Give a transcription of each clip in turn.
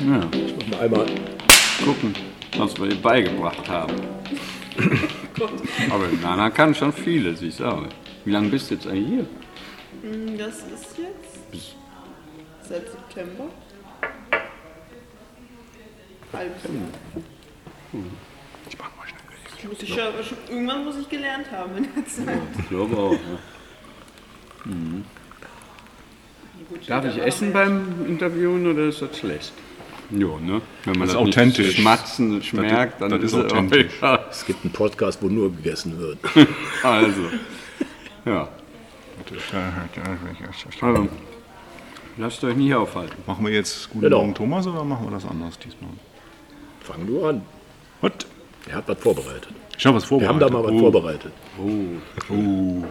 Ja, Machen wir einmal. gucken, was wir ihr beigebracht haben. Aber Nana kann schon vieles, ich sage. Wie lange bist du jetzt eigentlich hier? Hm, Das ist jetzt seit September. Halbes Jahr. Ich mach mal schnell. Muss ich schon, irgendwann muss ich gelernt haben in der Zeit. Ich glaube auch. Ja. Gut, Darf da ich essen beim Interviewen oder ist das schlecht? Jo, ne? Wenn man Das das, ist authentisch. nicht schmatzen schmerkt, dann das ist es authentisch. egal. Es gibt einen Podcast, wo nur gegessen wird. Also, ja. Also, lasst euch nicht aufhalten. Machen wir jetzt Guten Genau. Morgen Thomas oder machen wir das anders diesmal? Fang du an. Gut. Er hat was vorbereitet. Ich habe was Wir vorbereitet. haben da mal was Oh. vorbereitet. Oh.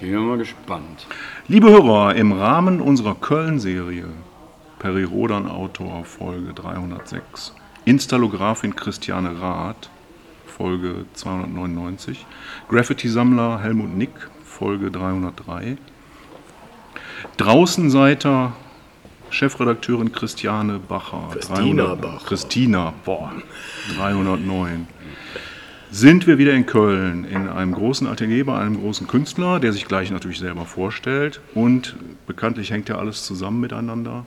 Bin ja mal gespannt. Liebe Hörer, im Rahmen unserer Köln-Serie Peri Rodan Autor Folge 306, Installografin Christiane Rath Folge 299, Graffiti-Sammler Helmut Nick Folge 303, Draußenseiter Chefredakteurin Christiane Bacher Christina Bacher. Christina, boah, 309 sind wir wieder in Köln in einem großen Atelier bei einem großen Künstler, der sich gleich natürlich selber vorstellt. Und bekanntlich hängt ja alles zusammen miteinander.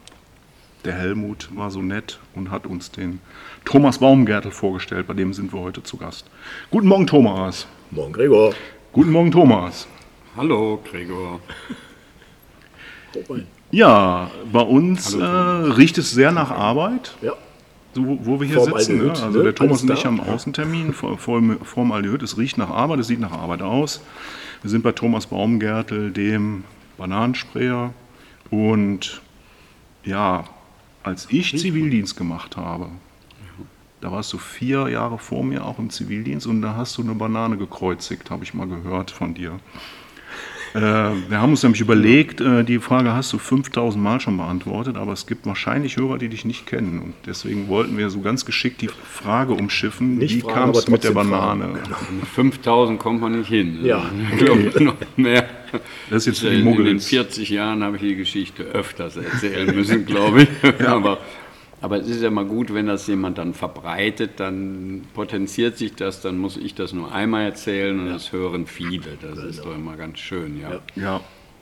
Der Helmut war so nett und hat uns den Thomas Baumgärtel vorgestellt, bei dem sind wir heute zu Gast. Guten Morgen, Thomas. Morgen, Gregor. Guten Morgen, Thomas. Hallo, Gregor. Ja, bei uns äh, riecht es sehr nach Arbeit. Ja. So, wo- wir hier Vorm sitzen. Aldehyd, Ne? Also ne? der Thomas und ich haben Außentermin vor, vor, vorm Aldehyd. Es riecht nach Arbeit, es sieht nach Arbeit aus. Wir sind bei Thomas Baumgärtel, dem Bananensprayer. Und ja, als ich Zivildienst gemacht habe, da warst du vier Jahre vor mir auch im Zivildienst und da hast du eine Banane gekreuzigt, habe ich mal gehört von dir. Äh, wir haben uns nämlich überlegt, äh, die Frage hast du 5000 Mal schon beantwortet, aber es gibt wahrscheinlich Hörer, die dich nicht kennen. Und deswegen wollten wir so ganz geschickt die Frage umschiffen, Nicht wie kam es mit der Banane? Genau. Mit 5000 kommt man nicht hin. Ja. Ich glaube, noch mehr. Das ist jetzt die In den Muggels. 40 Jahren habe ich die Geschichte öfters erzählen müssen, glaube ich. Aber, aber es ist ja mal gut, wenn das jemand dann verbreitet, dann potenziert sich das, dann muss ich das nur einmal erzählen und das hören viele. Das ist doch immer ganz schön, ja. Ja,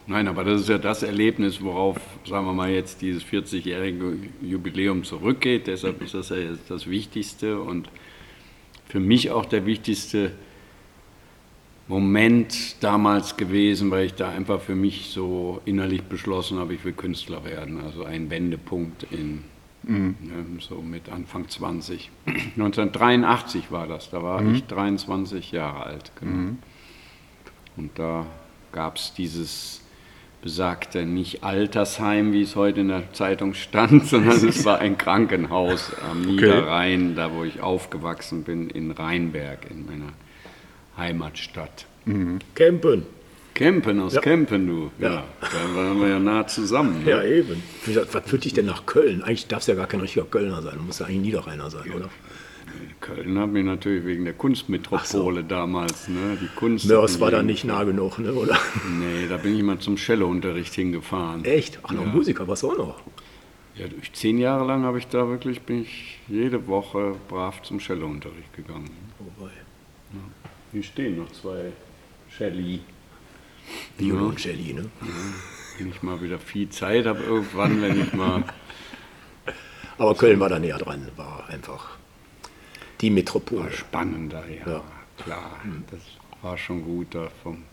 Nein, aber das ist ja das Erlebnis, worauf, sagen wir mal, jetzt dieses 40-jährige Jubiläum zurückgeht. Deshalb ist das ja jetzt das Wichtigste und für mich auch der wichtigste Moment damals gewesen, weil ich da einfach für mich so innerlich beschlossen habe, ich will Künstler werden. Also ein Wendepunkt in ne, so mit Anfang 20. 1983 war das, da war ich 23 Jahre alt. Genau. Und da gab es dieses besagte nicht Altersheim, wie es heute in der Zeitung stand, sondern es war ein Krankenhaus am Niederrhein, da wo ich aufgewachsen bin, in Rheinberg, in meiner Heimatstadt. Campen. Kempen, aus Ja. Kempen, du. Ja. Ja. Da waren wir ja nah zusammen. Ne? Ja, eben. Gesagt, Was führt dich denn nach Köln? Eigentlich darfst du ja gar kein richtiger Kölner sein. Du musst ja eigentlich Niederrheiner sein, oder? Köln hat mich natürlich wegen der Kunstmetropole damals, ne? Die Kunst. Mörs war da nicht nah genug, ne? oder? Nee, da bin ich mal zum Cellounterricht hingefahren. Echt? Ach, noch Musiker, was auch noch? Ja, durch zehn Jahre lang habe ich da wirklich, bin ich jede Woche brav zum Cellounterricht gegangen. Wobei. Hier stehen noch zwei Celli. Und Jelly, ne? Wenn ich mal wieder viel Zeit habe irgendwann, wenn ich mal... Aber Köln war da näher dran, war einfach die Metropole. spannender, ja, Ja. klar. Das war schon gut, da vom,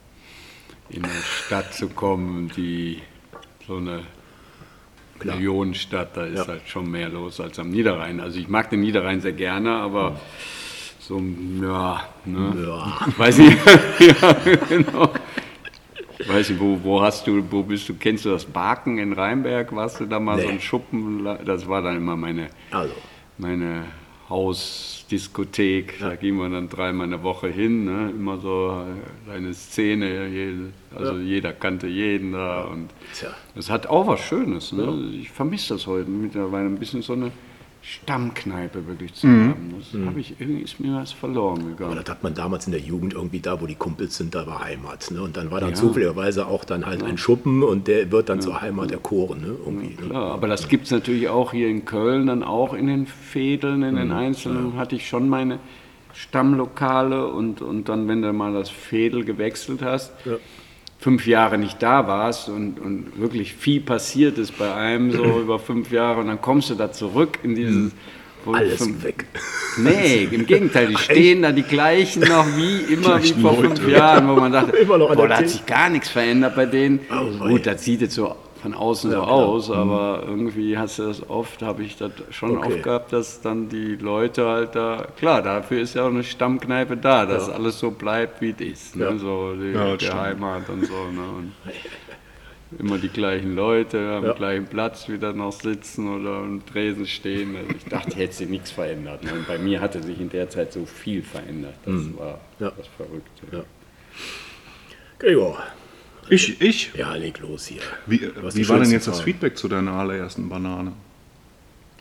in eine Stadt zu kommen, die so eine Klar. Millionenstadt, da ist Ja. halt schon mehr los als am Niederrhein. Also ich mag den Niederrhein sehr gerne, aber so, ja, ne? Ja. Weiß ich, ja, genau. Weiß ich, wo, wo hast du, wo bist du, kennst du das Baken in Rheinberg? Warst du da mal so Nee. ein Schuppen? Das war dann immer meine, Also, meine Hausdiskothek. Da ging man dann dreimal in der Woche hin, ne? immer so äh, eine Szene, also jeder kannte jeden da. Und tja. das hat auch was Schönes. Ne? Ich vermisse das heute mittlerweile ein bisschen so eine Stammkneipe wirklich zu haben. Das habe ich irgendwie ist mir was verloren Aber gegangen. das hat man damals in der Jugend irgendwie da, wo die Kumpels sind, da war Heimat. Ne? Und dann war dann Ja. zufälligerweise auch dann halt ein Schuppen und der wird dann zur Heimat erkoren. Ne? Irgendwie, ne? Klar, aber das gibt es natürlich auch hier in Köln, dann auch in den Fädeln, in den Einzelnen hatte ich schon meine Stammlokale und, und dann, wenn du mal das Fädel gewechselt hast, Ja. Fünf Jahre nicht da warst und, und wirklich viel passiert ist bei einem so über fünf Jahre und dann kommst du da zurück in dieses... wo Alles fünf- weg. Nee, im Gegenteil, die stehen da die gleichen noch wie immer wie vor Leute. fünf Jahren, wo man dachte, Immer noch boah, da hat sich gar nichts verändert bei denen. Oh. Gut, das sieht jetzt so von außen so Ja, klar. aus, aber irgendwie hast du das oft, habe ich das schon Okay. oft gehabt, dass dann die Leute halt da, klar, dafür ist ja auch eine Stammkneipe da, dass alles so bleibt, wie es ist, ne? Ja. so die, Ja, die. Heimat und so. Ne? Und immer die gleichen Leute am Ja. gleichen Platz wieder noch sitzen oder am Tresen stehen. Also ich dachte, hätte sich nichts verändert. ne? Und bei mir hatte sich in der Zeit so viel verändert. Das war Ja. das Verrückte. Ja. Gregor, Ich, ich? ja, leg los hier. Wie, wie war denn jetzt das. Feedback zu deiner allerersten Banane?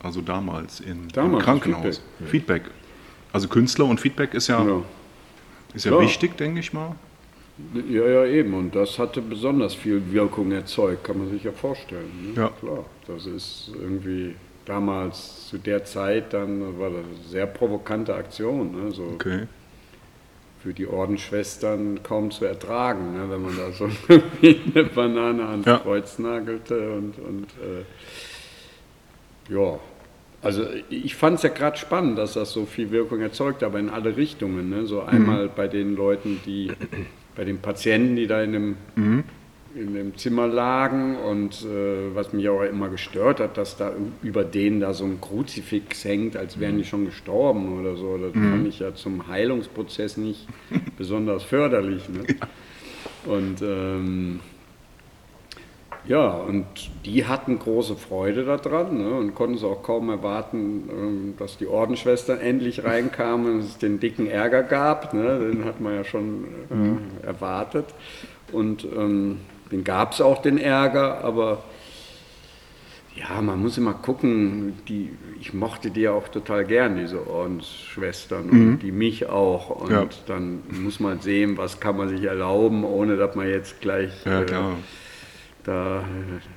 Also damals in, Damals, im Krankenhaus. Feedback. Also Künstler und Feedback ist ja, Ja. ist ja Ja. wichtig, denke ich mal. ja, ja, eben. Und das hatte besonders viel Wirkung erzeugt, kann man sich ja vorstellen. Ne? Ja. Klar, das ist irgendwie damals zu der Zeit dann war das eine sehr provokante Aktion. Ne? So Okay. Für die Ordensschwestern kaum zu ertragen, ne, wenn man da so eine Banane ans Ja. Kreuz nagelte und, und äh, ja, also ich fand es ja gerade spannend, dass das so viel Wirkung erzeugt, aber in alle Richtungen. Ne? So einmal bei den Leuten, die, bei den Patienten, die da in dem, in dem Zimmer lagen und äh, was mich auch immer gestört hat, dass da über denen da so ein Kruzifix hängt, als wären die schon gestorben oder so. Das fand ich ja zum Heilungsprozess nicht besonders förderlich. Ne? Und ähm, ja, und die hatten große Freude daran ne, und konnten es auch kaum erwarten, ähm, dass die Ordensschwestern endlich reinkamen und es den dicken Ärger gab. Ne, den hat man ja schon äh, erwartet. Und ähm, den gab es auch, den Ärger, aber ja, man muss immer gucken, die, ich mochte die ja auch total gern, diese Ordensschwestern, und die mich auch. Und Ja. dann muss man sehen, was kann man sich erlauben, ohne dass man jetzt gleich Ja, äh, da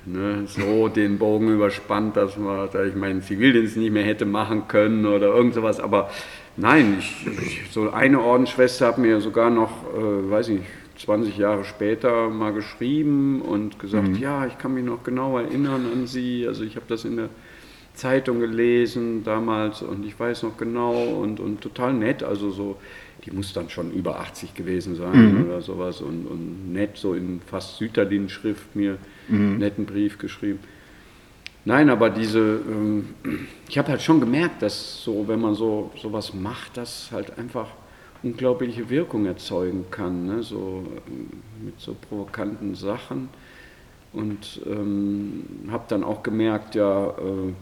ne, so den Bogen überspannt, dass man, dass ich meinen Zivildienst nicht mehr hätte machen können oder irgend sowas. Aber nein, ich, ich, so eine Ordensschwester hat mir sogar noch, äh, weiß ich, 20 Jahre später mal geschrieben und gesagt, ja, ich kann mich noch genau erinnern an sie. Also ich habe das in der Zeitung gelesen damals und ich weiß noch genau und, und total nett. Also so, die muss dann schon über 80 gewesen sein oder sowas und, und nett, so in fast Süterlin-Schrift mir einen netten Brief geschrieben. Nein, aber diese, ähm, ich habe halt schon gemerkt, dass so, wenn man so sowas macht, das halt einfach unglaubliche Wirkung erzeugen kann, ne? so ähm, mit so provokanten Sachen. Und ähm, habe dann auch gemerkt, ja, äh,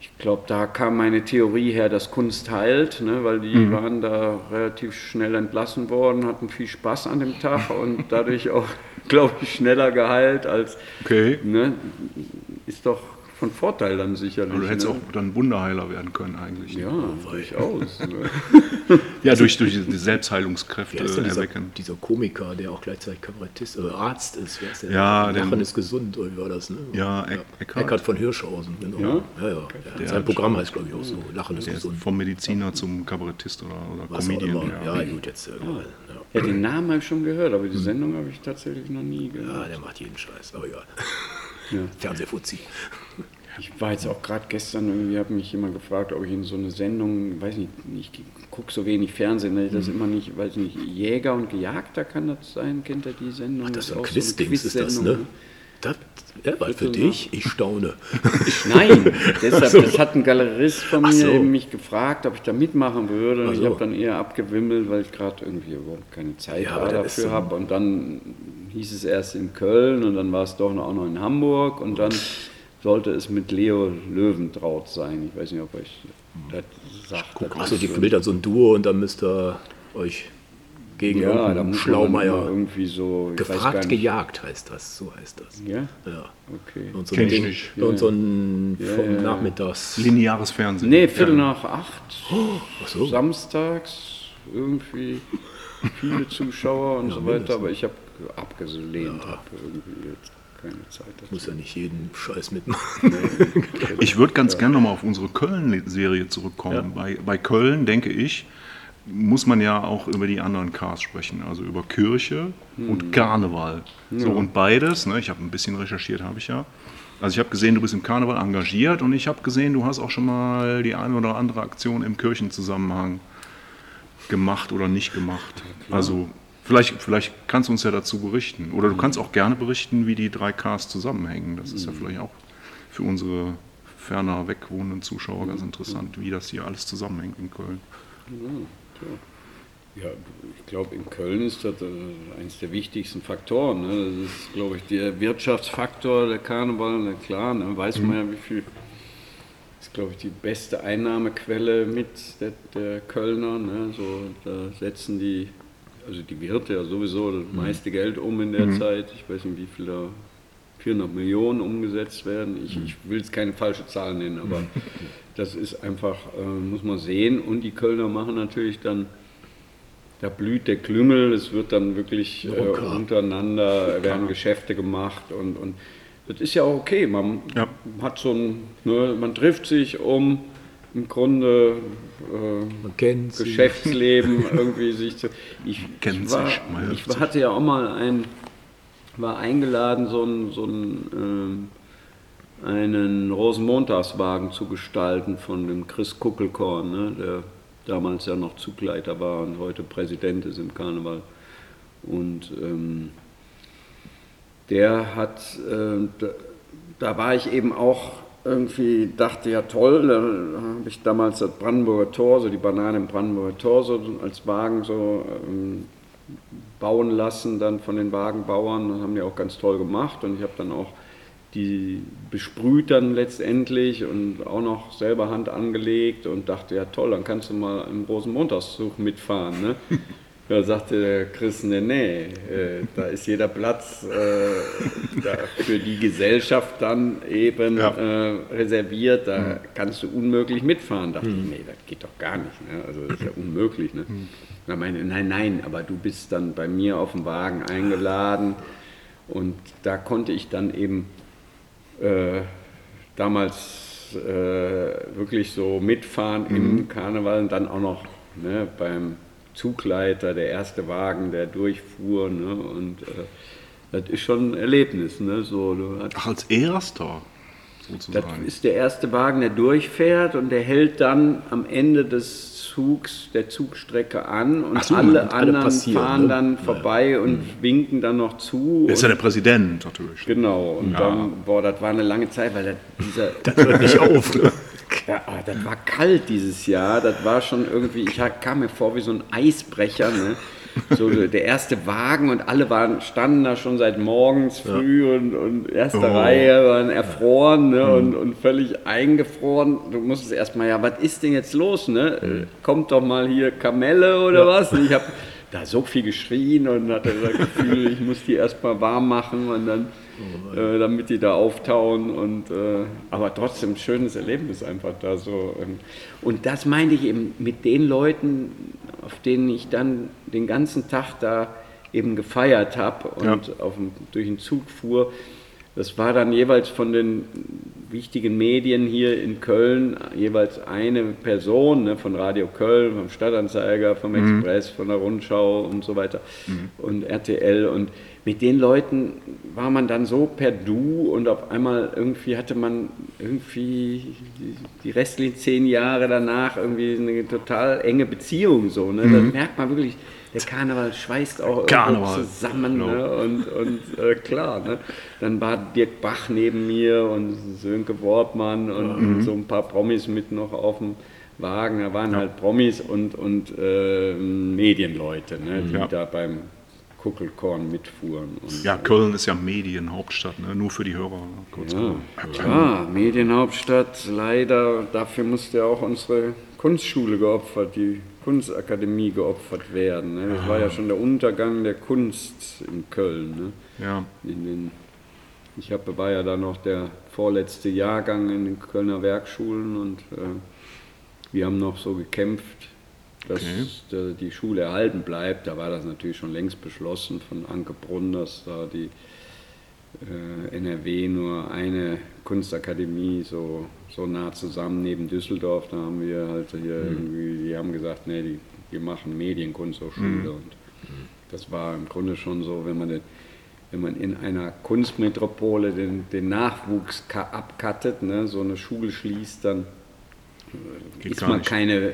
ich glaube, da kam meine Theorie her, dass Kunst heilt, ne? weil die waren da relativ schnell entlassen worden, hatten viel Spaß an dem Tag und dadurch auch, glaube ich, schneller geheilt als, Okay. ne? ist doch von Vorteil dann sicherlich. Aber du hättest ne? auch dann Wunderheiler werden können eigentlich. Ja, durchaus. Ne? Ja, durch, durch die Selbstheilungskräfte dieser, erwecken. dieser Komiker, der auch gleichzeitig Kabarettist, äh, Arzt ist? Wer ist der? Ja, Lachen den- ist gesund, oder wie war das? Ne? Ja, Eck- Eckhart. Eckhard von Hirschhausen, genau. Ja? Ja, ja. Der Sein Programm heißt, glaube ich, auch so. Lachen ist Der gesund. vom Mediziner zum Kabarettist oder, oder Was auch Comedian. immer. Ja. Ja, gut, jetzt. Äh, ja. Ja, den Namen habe ich schon gehört, aber die Sendung habe ich tatsächlich noch nie ja, gehört. der macht jeden Scheiß, aber egal. Ja. Fernsehfuzzi. Ich war jetzt auch gerade gestern irgendwie, hat mich jemand gefragt, ob ich in so eine Sendung, weiß nicht, ich gucke so wenig Fernsehen, ich das immer nicht, weiß nicht, Jäger und Gejagter kann das sein, kennt ihr die Sendung? Ach, das ist ein auch so Quizdings, ist das, Quiz-Sendung, ne? Das, ja, weil für dich, ich staune. Nein, deshalb, das hat ein Galerist von mir so. eben mich gefragt, ob ich da mitmachen würde. Und Ach ich so. habe dann eher abgewimmelt, weil ich gerade irgendwie überhaupt keine Zeit Ja, dafür so- habe. Und dann hieß es erst in Köln und dann war es doch noch, auch noch in Hamburg und dann sollte es mit Leo Löwentraut sein. Ich weiß nicht, ob euch das sagt. Das Achso, die bildet dann so ein Duo und dann müsst ihr euch gegen Ja, da muss Schlaumeier. irgendwie so. ich weiß gar Gefragt, nicht. gejagt heißt das, so heißt das. Ja? Ja. Okay. Und so Kenn ein ich nicht. und so ein Ja, vom. Nachmittags. Lineares Fernsehen. Nee, Viertel nach acht. Ach so. Samstags irgendwie viele Zuschauer und Ja, so weiter, mindestens. aber ich habe abgelehnt, habe irgendwie jetzt keine Zeit dazu. Muss ja nicht jeden Scheiß mitmachen. Ich würde ganz gerne nochmal auf unsere Köln-Serie zurückkommen. Bei, bei Köln, denke ich, muss man ja auch über die anderen Cars sprechen, also über Kirche und Karneval. So, und beides, ne, ich habe ein bisschen recherchiert, habe ich ja. Also ich habe gesehen, du bist im Karneval engagiert und ich habe gesehen, du hast auch schon mal die eine oder andere Aktion im Kirchenzusammenhang gemacht oder nicht gemacht. Also vielleicht, vielleicht kannst du uns ja dazu berichten. Oder du kannst auch gerne berichten, wie die drei Ks zusammenhängen. Das ist ja vielleicht auch für unsere ferner weg wohnenden Zuschauer ganz interessant, wie das hier alles zusammenhängt in Köln. Ja, ich glaube, in Köln ist das äh, eines der wichtigsten Faktoren. Ne? Das ist, glaube ich, der Wirtschaftsfaktor, der Karneval, na klar, ne? weiß man ja, wie viel. ist, glaube ich, die beste Einnahmequelle mit der, der Kölner. Ne? So, da setzen die, also die Wirte ja sowieso das meiste Geld um in der Zeit. Ich weiß nicht, wie viel da 400 Millionen umgesetzt werden. Ich, ich will jetzt keine falsche Zahl nennen, aber das ist einfach, äh, muss man sehen. Und die Kölner machen natürlich dann, da blüht der Klüngel, es wird dann wirklich äh, Locker. untereinander, werden Geschäfte gemacht und, und das ist ja auch okay. Man Ja. hat so ein, ne, man trifft sich um im Grunde äh. Geschäftsleben irgendwie sich zu. Ich, ich, war, ich hatte ja auch mal ein, war eingeladen, so einen, so einen, ähm, einen Rosenmontagswagen zu gestalten von dem Chris Kuckelkorn, ne, der damals ja noch Zugleiter war und heute Präsident ist im Karneval. Und ähm, der hat, äh, da, da war ich eben auch irgendwie, dachte ja toll, da habe ich damals das Brandenburger Tor, so die Banane im Brandenburger Tor so als Wagen so ähm, bauen lassen dann von den Wagenbauern, das haben die auch ganz toll gemacht und ich habe dann auch die besprüht dann letztendlich und auch noch selber Hand angelegt und dachte, ja toll, dann kannst du mal im Rosenmontagszug mitfahren. Ne? Ja, sagte der Chris, nee, nee, äh, da ist jeder Platz äh, da für die Gesellschaft dann eben Ja. äh, reserviert, da kannst du unmöglich mitfahren. Dachte ich, nee, das geht doch gar nicht. Ne? Also das ist ja unmöglich. Ne? Da meinte, nein, nein, aber du bist dann bei mir auf dem Wagen eingeladen und da konnte ich dann eben äh, damals äh, wirklich so mitfahren im Karneval und dann auch noch ne, beim Zugleiter, der erste Wagen, der durchfuhr. Ne, und äh, das ist schon ein Erlebnis. Ne, so, hast, Ach, als erster das sozusagen. ist der erste Wagen, der durchfährt und der hält dann am Ende des Zugs, der Zugstrecke an und so, alle alle anderen passieren, fahren ne? dann vorbei und winken dann noch zu. Er ist ja der Präsident natürlich. Genau, und Ja. dann, boah, das war eine lange Zeit, weil das, dieser, Das hört nicht auf. Ja, das war kalt dieses Jahr, das war schon irgendwie, ich kam mir vor wie so ein Eisbrecher, ne? So der erste Wagen und alle waren, standen da schon seit morgens früh und, und erste Oh. Reihe waren erfroren ne? und, und völlig eingefroren. Du musstest erstmal, ja, was ist denn jetzt los? Ne? Mhm. Äh, Kommt doch mal hier Kamelle oder was? Und ich habe da so viel geschrien und hatte das Gefühl, ich muss die erstmal warm machen und dann, Oh äh, damit die da auftauen. Und, äh, aber trotzdem ein schönes Erlebnis einfach da so. ähm. Und das meinte ich eben mit den Leuten, auf denen ich dann den ganzen Tag da eben gefeiert habe und Ja. auf durch den Zug fuhr. Das war dann jeweils von den wichtigen Medien hier in Köln jeweils eine Person, ne, von Radio Köln, vom Stadtanzeiger, vom Express, von der Rundschau und so weiter und RTL. Und mit den Leuten war man dann so per Du und auf einmal irgendwie hatte man irgendwie die, restlichen zehn Jahre danach irgendwie eine total enge Beziehung. So, ne? Das merkt man wirklich. Der Karneval schweißt auch Karneval, zusammen. genau. Ne? Und, und äh, klar, ne? dann war Dirk Bach neben mir und Sönke Wortmann und so ein paar Promis mit noch auf dem Wagen. Da waren halt Promis und, und äh, Medienleute, ne? die Ja. da beim Kuckelkorn mitfuhren. Und, Ja, Köln ist ja Medienhauptstadt, ne? nur für die Hörer. Kurz Ja, klar, Medienhauptstadt, leider, dafür musste auch unsere Kunstschule geopfert, die Kunstakademie geopfert werden. Ne? Das war ja schon der Untergang der Kunst in Köln. Ne? Ja, In den, ich hab, war ja da noch der vorletzte Jahrgang in den Kölner Werkschulen und äh, wir haben noch so gekämpft, dass Okay. die Schule erhalten bleibt. Da war das natürlich schon längst beschlossen von Anke Brunn, dass da die äh, NRW nur eine Kunstakademie so, so nah zusammen neben Düsseldorf. Da haben wir halt hier irgendwie, die haben gesagt, nee, die, wir machen Medienkunsthochschule und das war im Grunde schon so, wenn man, den, wenn man in einer Kunstmetropole den, den Nachwuchs ka- abkattet, ne, so eine Schule schließt, dann geht ist man nicht. keine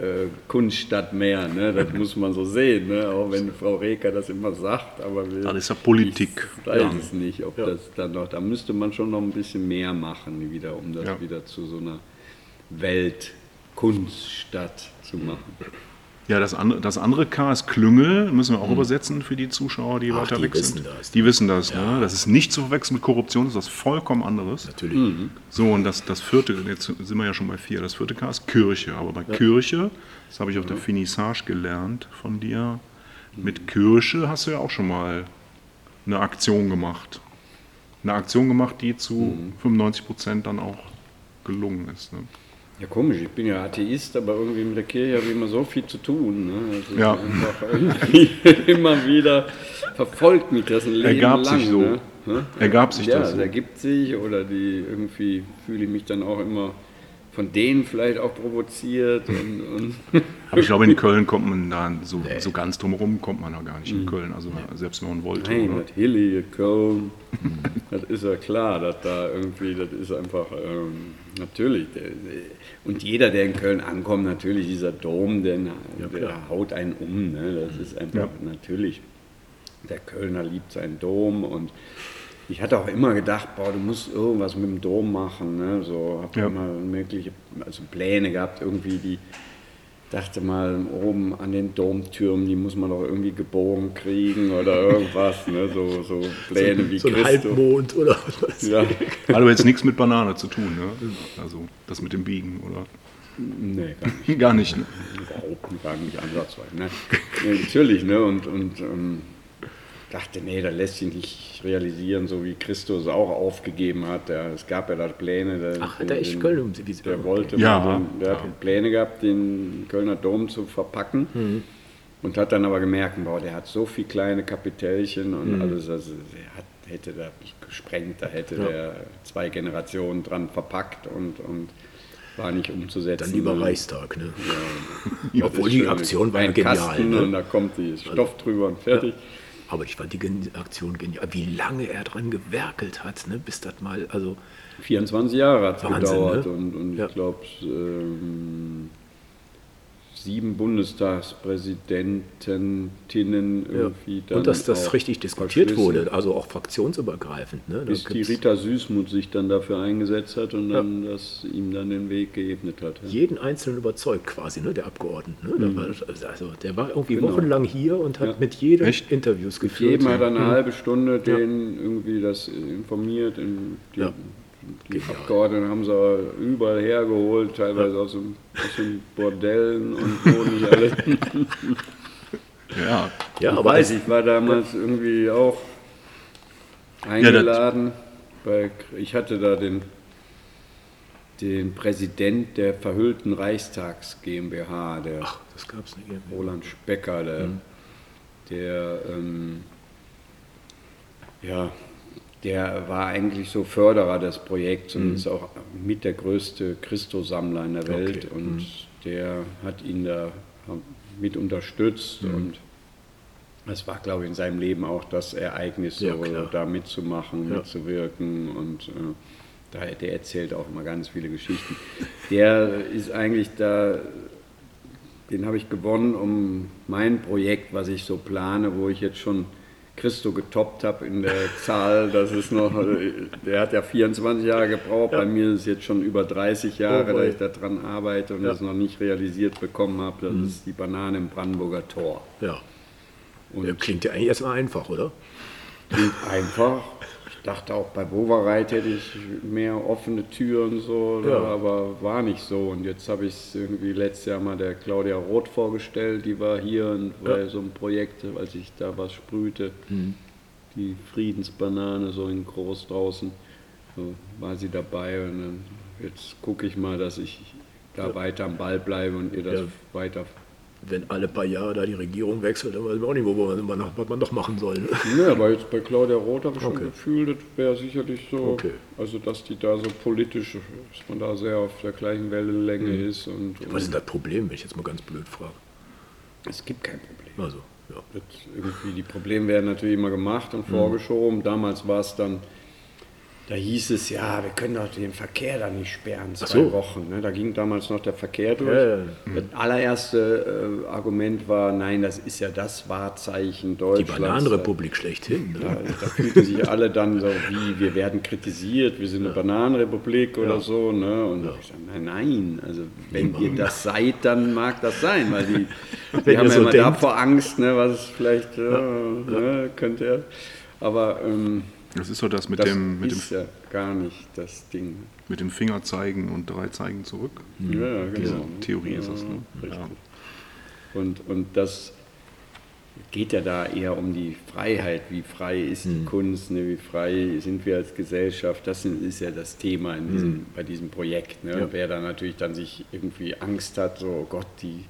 Weltkunststadt mehr. Ne? Das muss man so sehen, ne? auch wenn Frau Reker das immer sagt. Aber wir, Das ist ja Politik, Ich weiß ja. es nicht, ob das dann noch, da müsste man schon noch ein bisschen mehr machen, wieder, um das Ja. wieder zu so einer Weltkunststadt zu machen. Ja, das andere, das andere K ist Klüngel, müssen wir auch übersetzen für die Zuschauer, die Ach, weiter die weg wissen sind. das. Die wissen das, ne? Das ist nicht zu verwechseln mit Korruption, das ist was vollkommen anderes. Natürlich. So, und das, das vierte, jetzt sind wir ja schon bei vier, das vierte K ist Kirche. Aber bei Kirche, das habe ich auf der Finissage gelernt von dir, mit Kirche hast du ja auch schon mal eine Aktion gemacht. Eine Aktion gemacht, die zu 95 Prozent dann auch gelungen ist. Ne? Ja, komisch, ich bin ja Atheist, aber irgendwie mit der Kirche habe ich immer so viel zu tun. Ne? Ist Ja. immer wieder verfolgt mich das ein Leben Ergab lang. sich so. Ne? Ne? Ergab sich ja, das so. ergibt sich oder die irgendwie fühle ich mich dann auch immer von denen vielleicht auch provoziert und, und Aber ich glaube, in Köln kommt man da so, so ganz drumherum kommt man da gar nicht in Köln. Also selbst wenn man wollte. Nein, oder? das Hilly, Köln, das ist ja klar, dass da irgendwie, das ist einfach, ähm, natürlich. Der, der, und jeder, der in Köln ankommt, natürlich dieser Dom, der, der haut einen um. Ne? Das ist einfach, Ja. natürlich, der Kölner liebt seinen Dom und ich hatte auch immer gedacht, boah, du musst irgendwas mit dem Dom machen. Ne? So, habe Ja. immer mögliche also Pläne gehabt, irgendwie die dachte mal, oben an den Domtürmen, die muss man doch irgendwie gebogen kriegen oder irgendwas, ne? so, so Pläne wie So ein Christo. Halbmond oder was. Ja, Hat aber jetzt nichts mit Banane zu tun, ne? Also das mit dem Biegen, oder? nee, gar nicht, Gar nicht. Ne? überhaupt gar nicht ansatzweise. Ne? Ja, natürlich, ne? und, und ähm, dachte, nee, das lässt sich nicht realisieren, so wie Christus auch aufgegeben hat. Der, es gab ja da Pläne. Der, Ach, hat er echt Köln um wie Der wollte, Ja. mal den, der hat Pläne gehabt, den Kölner Dom zu verpacken. Mhm. Und hat dann aber gemerkt, boah, der hat so viele kleine Kapitälchen und Mhm. alles, also er hat, hätte da gesprengt, da hätte der zwei Generationen dran verpackt und, und war nicht umzusetzen. Dann lieber Reichstag, ne? Ja, Obwohl die. Aktion war ja genial, Kasten ne? Also Und da kommt die Stoff drüber und fertig. Aber ich fand die Aktion genial. Wie lange er dran gewerkelt hat, ne? bis das mal, also 24 Jahre hat es gedauert ne? und, und Ja. ich glaube, ähm, sieben Bundestagspräsidentinnen ja. irgendwie dann und dass das auch richtig diskutiert wurde, also auch fraktionsübergreifend. Ne? Bis die Rita Süßmuth sich dann dafür eingesetzt hat und dann das ihm dann den Weg geebnet hat. Ja. jeden Einzelnen überzeugt quasi, ne, der Abgeordnete. Ne? Da war, das- also, der war irgendwie Genau. wochenlang hier und hat Ja. mit jedem Echt? Interviews geführt. Jedem hat er eine Mhm. halbe Stunde den irgendwie das informiert. In die, Ja. Die Genial. Abgeordneten haben sie aber überall hergeholt, teilweise aus, dem, aus den Bordellen und wo nicht alles. Ja, Ja, ich aber weiß, ich war damals irgendwie auch eingeladen. bei, ich hatte da den, den Präsident der verhüllten Reichstags GmbH, der ach, das gab es nicht. Roland Specker, der, der ähm, ja, der war eigentlich so Förderer des Projekts und ist auch mit der größte Christosammler in der Welt Okay. und der hat ihn da mit unterstützt und das war, glaube ich, in seinem Leben auch das Ereignis, so Ja, da mitzumachen, Ja. mitzuwirken und äh, da, der erzählt auch immer ganz viele Geschichten. Der ist eigentlich da den habe ich gewonnen, um mein Projekt, was ich so plane, wo ich jetzt schon Christo getoppt habe in der Zahl. Das ist noch, der hat ja 24 Jahre gebraucht. Bei mir ist es jetzt schon über 30 Jahre, Oh dass ich daran arbeite und Ja. das noch nicht realisiert bekommen habe. Das ist die Banane im Brandenburger Tor. Ja. Und Ja, klingt ja eigentlich erstmal einfach, oder? klingt einfach. Ich dachte auch bei Bovereit hätte ich mehr offene Türen so, Ja. aber war nicht so. Und jetzt habe ich es irgendwie letztes Jahr mal der Claudia Roth vorgestellt, die war hier und bei so einem Projekt, als ich da was sprühte, die Friedensbanane so in groß draußen, so war sie dabei und dann jetzt gucke ich mal, dass ich da weiter am Ball bleibe und ihr das Ja. weiter Wenn alle paar Jahre da die Regierung wechselt, dann weiß man auch nicht, wo man, noch- was man noch machen soll. Ja, aber jetzt bei Claudia Roth habe ich schon Okay. Gefühl, das wäre sicherlich so, Okay. also dass die da so politisch, dass man da sehr auf der gleichen Wellenlänge ist und, Was ist das Problem, wenn ich jetzt mal ganz blöd frage? es gibt kein Problem. Also, ja. Das irgendwie, die Probleme werden natürlich immer gemacht und vorgeschoben. Damals war es dann, da hieß es, ja, wir können doch den Verkehr da nicht sperren, zwei so. Wochen. Ne? Da ging damals noch der Verkehr durch. Ja, ja. Das allererste äh, Argument war, nein, das ist ja das Wahrzeichen Die Deutschlands. Bananenrepublik schlechthin. Da, Ne? da fühlten sich alle dann so, wie, wir werden kritisiert, wir sind eine Bananenrepublik oder so. Ne? Und ich sag, nein, nein, also wenn ihr das seid, dann mag das sein, weil die, die haben ja so immer denkt. davor Angst, ne, was vielleicht äh, Ne, könnte. Aber ähm, Das ist so das mit das dem, mit dem, ist ja gar nicht das Ding. mit dem Finger zeigen und drei zeigen zurück. Ja, Diese genau. Theorie ist es. Ne? Richtig. Ja. Und, und das geht ja da eher um die Freiheit. Wie frei ist die Kunst? Ne? Wie frei sind wir als Gesellschaft? Das ist ja das Thema in diesem, bei diesem Projekt. Ne? Ja. Wer da natürlich dann sich irgendwie Angst hat, so oh Gott, die,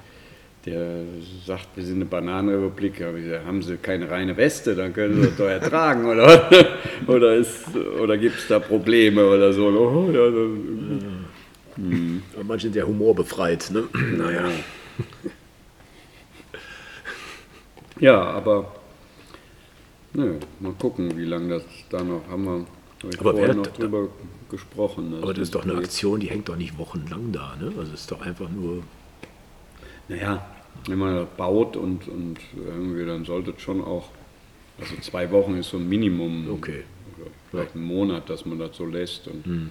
der sagt, wir sind eine Bananenrepublik, haben sie keine reine Weste, dann können sie das doch ertragen, oder? oder ist, oder gibt es da Probleme oder so? Oh, ja, dann, Aber Manche sind ja humorbefreit. Ne? Naja. Ja, aber nö, mal gucken, wie lange das da noch haben wir. hab ich Aber vorher noch drüber gesprochen. Aber das ist doch eine Aktion, die hängt doch nicht wochenlang da. Ne? Also es ist doch einfach nur. Naja, wenn man das baut und, und irgendwie, dann sollte es schon auch, also zwei Wochen ist so ein Minimum. Okay. Oder vielleicht ein Monat, dass man das so lässt. Und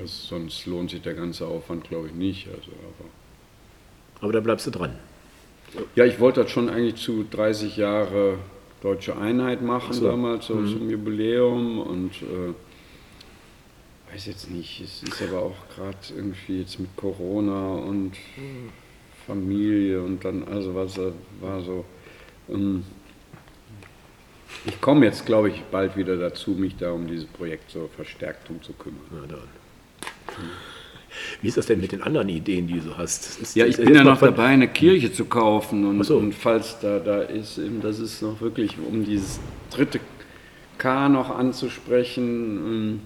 das, sonst lohnt sich der ganze Aufwand, glaube ich, nicht. Also, aber Aber da bleibst du dran. Ja, ich wollte das schon eigentlich zu 30 Jahre Deutsche Einheit machen, so. damals so zum Jubiläum und äh, weiß jetzt nicht, es ist aber auch gerade irgendwie jetzt mit Corona und Familie und dann, also was äh, war so. Ähm, ich komme jetzt, glaube ich, bald wieder dazu, mich da um dieses Projekt so verstärkt um zu kümmern. Na dann. Wie ist das denn mit den anderen Ideen, die du hast? Ist, Ja, ich bin ja noch dabei, eine Kirche zu kaufen und, so. und falls da, da ist, eben, das ist noch wirklich, um dieses dritte K noch anzusprechen, ähm,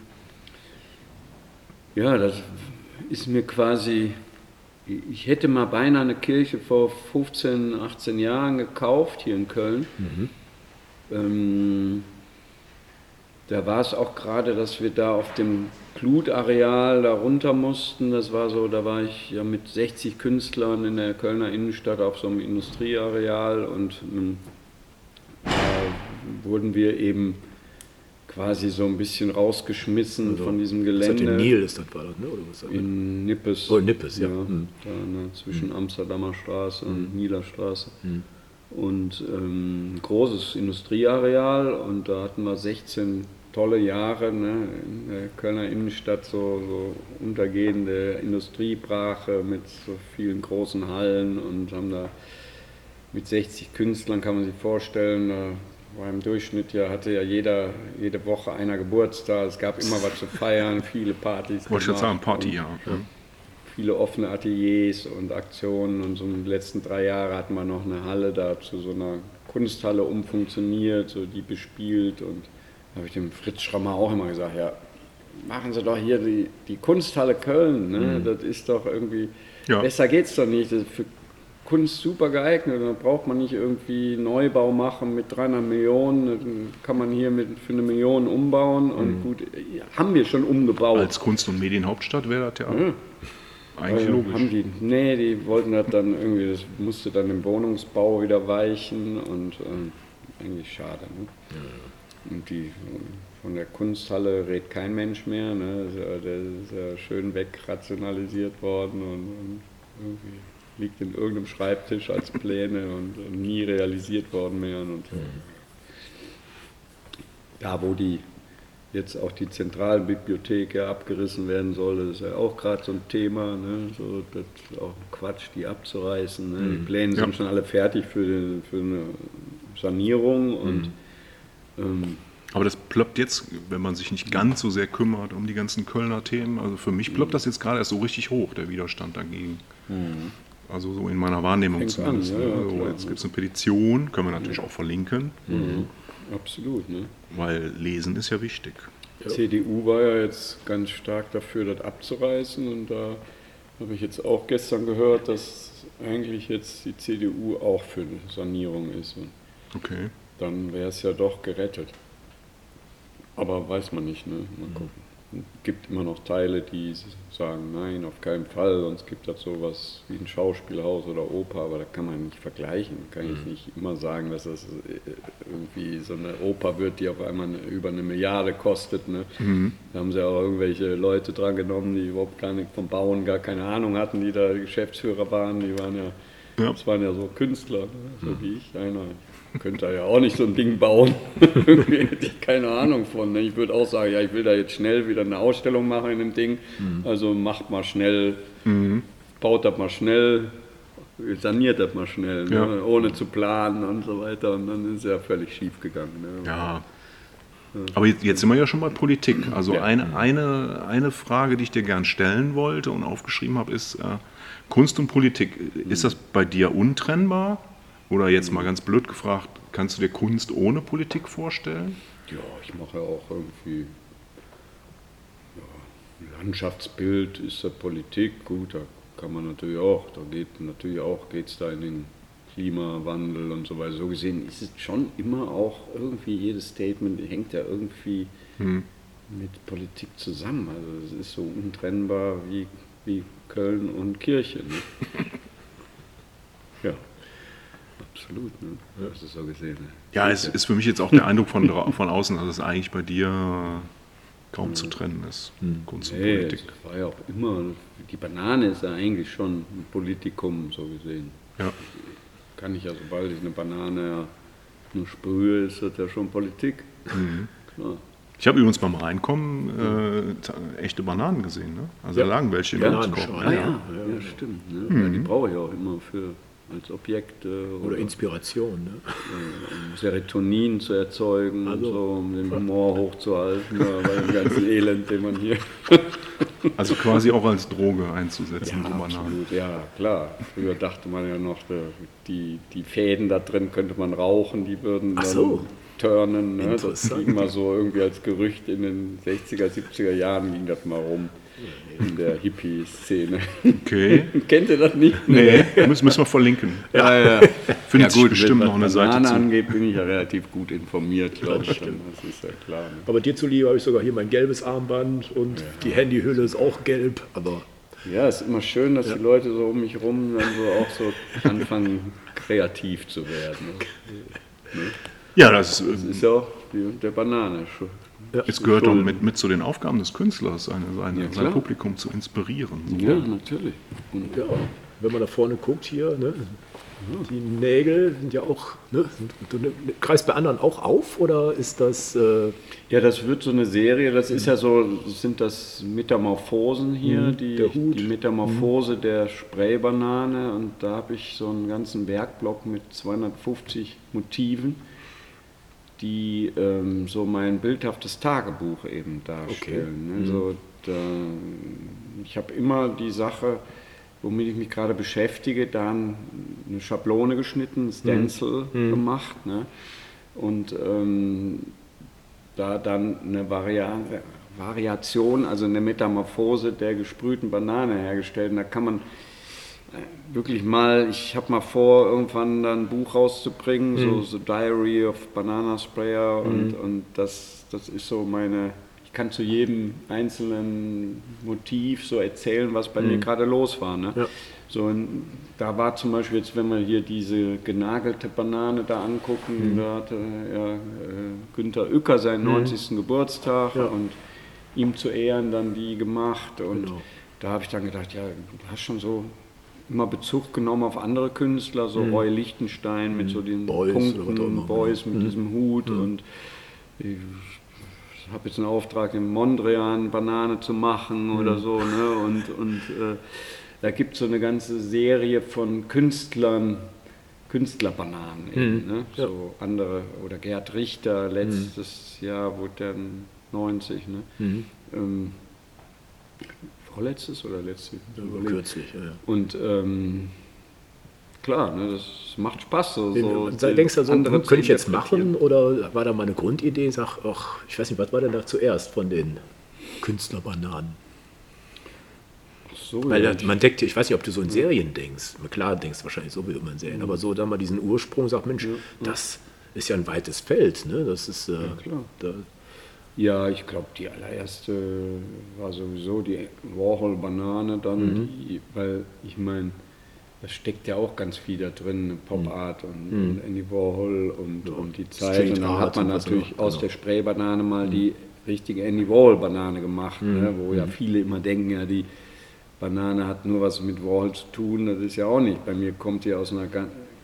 ja, das ist mir quasi, ich hätte mal beinahe eine Kirche vor 15, 18 Jahren gekauft hier in Köln. Ähm, da war es auch gerade, dass wir da auf dem Glutareal da runter mussten. Das war so, da war ich ja mit 60 Künstlern in der Kölner Innenstadt auf so einem Industrieareal und da wurden wir eben quasi so ein bisschen rausgeschmissen von diesem das Gelände. in Nil ist das war das, ne? Oder was das? In Nippes. Oh, Nippes, ja. Mhm. Da ne, zwischen Amsterdamer Straße und Nieler Straße. Mhm. Und ähm, großes Industrieareal und da hatten wir 16 tolle Jahre ne, in der Kölner Innenstadt, so, so untergehende Industriebrache mit so vielen großen Hallen und haben da mit 60 Künstlern, kann man sich vorstellen, da war im Durchschnitt ja, hatte ja jeder, jede Woche einer Geburtstag, es gab immer was zu feiern, viele Partys. Wollte ich jetzt sagen, Party, ja. Viele offene Ateliers und Aktionen und so in den letzten drei Jahren hatten wir noch eine Halle da zu so einer Kunsthalle umfunktioniert, so die bespielt und da habe ich dem Fritz Schrammer auch immer gesagt, ja, machen Sie doch hier die, die Kunsthalle Köln, ne? das ist doch irgendwie, Ja. besser geht's doch nicht, das ist für Kunst super geeignet, da braucht man nicht irgendwie Neubau machen mit 300 Millionen, dann kann man hier mit, für eine Million umbauen und gut, haben wir schon umgebaut. Als Kunst- und Medienhauptstadt wäre das ja eigentlich Also logisch. Haben die, nee, die wollten das dann irgendwie, das musste dann im Wohnungsbau wieder weichen und ähm, eigentlich schade. Ne? Und die von der Kunsthalle redet kein Mensch mehr, ne? Das ja- ist ja schön wegrationalisiert worden und, und irgendwie. Liegt in irgendeinem Schreibtisch als Pläne und, nie realisiert worden mehr. Und da, wo die jetzt auch die Zentralbibliothek ja abgerissen werden soll, das ist ja auch gerade so ein Thema, ne? so, das ist auch Quatsch, die abzureißen. Ne? Die Pläne sind Ja. schon alle fertig für, für eine Sanierung und ähm, Aber das ploppt jetzt, wenn man sich nicht ganz so sehr kümmert um die ganzen Kölner Themen, also für mich ploppt das jetzt gerade erst so richtig hoch, der Widerstand dagegen. Also so in meiner Wahrnehmung Fängt zumindest. an, ja, ne? ja, klar. jetzt gibt es eine Petition, können wir natürlich auch verlinken, absolut. Ne? weil Lesen ist ja wichtig. Die CDU war ja jetzt ganz stark dafür, das abzureißen und da habe ich jetzt auch gestern gehört, dass eigentlich jetzt die CDU auch für eine Sanierung ist und Okay. dann wäre es ja doch gerettet. Aber weiß man nicht, ne? Mal gucken. Es gibt immer noch Teile, die sagen, nein, auf keinen Fall, sonst gibt es sowas wie ein Schauspielhaus oder Oper, aber da kann man nicht vergleichen. Kann ich nicht immer sagen, dass das äh, irgendwie so eine Oper wird, die auf einmal eine, über eine Milliarde kostet. Ne? Da haben sie auch irgendwelche Leute dran genommen, die überhaupt gar nicht vom Bauen gar keine Ahnung hatten, die da Geschäftsführer waren. Die waren ja, Ja. das waren ja so Künstler, ne? so wie ich. Einer könnte ja auch nicht so ein Ding bauen. Irgendwie hätte ich keine Ahnung von. Ne? Ich würde auch sagen, ja, ich will da jetzt schnell wieder eine Ausstellung machen in dem Ding. Also macht mal schnell, baut das mal schnell, saniert das mal schnell, ne? Ja. ohne zu planen und so weiter. Und dann ist es ja völlig schief gegangen. Ne? Ja. Aber jetzt, jetzt sind wir ja schon bei Politik. Also Ja. eine, eine, eine Frage, die ich dir gern stellen wollte und aufgeschrieben habe, ist äh, Kunst und Politik. Ist das bei dir untrennbar? Oder jetzt mal ganz blöd gefragt, kannst du dir Kunst ohne Politik vorstellen? Ja, ich mache ja auch irgendwie ja, Landschaftsbild, ist da Politik, gut, da kann man natürlich auch, da geht natürlich auch, geht es da in den Klimawandel und so weiter. So gesehen ist es schon immer auch irgendwie, jedes Statement hängt ja irgendwie mit Politik zusammen. Also es ist so untrennbar wie, wie Köln und Kirche. Ne? ja, absolut. Ne? Das ist so gesehen. Ne? Ja, es ist für mich jetzt auch der Eindruck von, von außen, dass es eigentlich bei dir kaum zu trennen ist, Kunst und Nee, Politik. es war ja auch immer, die Banane ist ja eigentlich schon ein Politikum, so gesehen. Ja. Kann ich ja, sobald ich eine Banane ja nur sprühe, ist das ja schon Politik. Mhm. Klar. Ich habe übrigens beim Reinkommen äh, echte Bananen gesehen. Ne? Also da lagen welche im. Obstkorb. Ah Ja, ja, ja, ja, stimmt. Ne? Ja, die brauche ich auch immer für als Objekt äh, Oder oder, Inspiration. Ne? um Serotonin zu erzeugen, und Also- so, um den Humor hochzuhalten, bei dem ganzen Elend, den man hier Also quasi auch als Droge einzusetzen, Ja, absolut, ja, klar. Früher dachte man ja noch, äh, die, die Fäden da drin könnte man rauchen, die würden Ach dann so. turnen. Ne? Das ging mal so irgendwie als Gerücht in den 60er, 70er Jahren ging das mal rum in der Hippie-Szene. Okay. Kennt ihr das nicht? Nee, müssen, müssen wir verlinken. Ja, ja. Findet sich bestimmt wenn noch eine was Seite Banane zu. angeht, bin ich ja relativ gut informiert, glaube ich. Dann. Das ist ja klar. Ne? Aber dir zuliebe habe ich sogar hier mein gelbes Armband und die Handyhülle ist auch gelb. Aber Ja, es ist immer schön, dass die Leute so um mich rum dann so auch so anfangen, kreativ zu werden. Ne? Ja, das, ist, Das ist ja auch die, der Banane. Schon. es gehört doch mit, mit zu den Aufgaben des Künstlers, seine, seine, Ja, sein. Publikum zu inspirieren. So. Ja, natürlich. Und ja, wenn man da vorne guckt hier, ne, die Nägel sind ja auch, ne, du ne, kreist bei anderen auch auf oder ist das, äh, Ja, das wird so eine Serie, das ist ja so, sind das Metamorphosen hier, die, der Hut. die Metamorphose der Spraybanane und da habe ich so einen ganzen Werkblock mit 250 Motiven, die ähm, so mein bildhaftes Tagebuch eben darstellen. Ne? So, da, ich habe immer die Sache, womit ich mich gerade beschäftige, dann eine Schablone geschnitten, ein Stencil gemacht. Ne? Und ähm, da dann eine Varia Variation, also eine Metamorphose der gesprühten Banane hergestellt. Und da kann man wirklich mal, ich habe mal vor, irgendwann dann ein Buch rauszubringen, so The Diary of Banana Sprayer und, und das, das ist so meine, ich kann zu jedem einzelnen Motiv so erzählen, was bei mir gerade los war. Ne? Ja. So, und da war zum Beispiel jetzt, wenn wir hier diese genagelte Banane da angucken, da hatte ja, äh, Günther Uecker seinen 90. Geburtstag Ja. und ihm zu Ehren dann die gemacht. Und Genau. da habe ich dann gedacht, ja, du hast schon so immer Bezug genommen auf andere Künstler, so Roy Lichtenstein mit so den Mhm. Was auch Punkten, Mhm. Boys mit diesem Hut und ich habe jetzt einen Auftrag, in Mondrian Banane zu machen Mhm. oder so. Ne? Und, und äh, da gibt es so eine ganze Serie von Künstlern, Künstlerbananen. Eben, ne? Mhm. Ja. Mhm. So andere, oder Gerd Richter, letztes Jahr wurde der 90. Ne? Ähm, vorletztes oder letztes? Kürzlich, ja, ja. Und ähm, klar, ne, das macht Spaß. So, so denkst du so, hm, könnte ich jetzt machen? Oder war da meine Grundidee? Sag, ach, ich weiß nicht, was war denn da zuerst von den Künstlerbananen? So, Weil ja. man denkt, ja, ich weiß nicht, ob du so in Serien denkst. Klar denkst du wahrscheinlich sowieso immer in Serien, aber so da mal diesen Ursprung, sagt Mensch, das ist ja ein weites Feld. Ne? Das ist, äh, klar. da, Ja, ich glaube, die allererste war sowieso die Warhol-Banane dann, Mhm. die, weil ich meine, da steckt ja auch ganz viel da drin, ne, Pop Art und, und Andy Warhol und, und die Zeit. Mhm. Street und dann Art hat man natürlich noch, aus genau. der Spraybanane mal die richtige Andy Warhol-Banane gemacht, ne, Mhm. wo ja viele immer denken, ja, die Banane hat nur was mit Warhol zu tun, das ist ja auch nicht. Bei mir kommt die aus einer,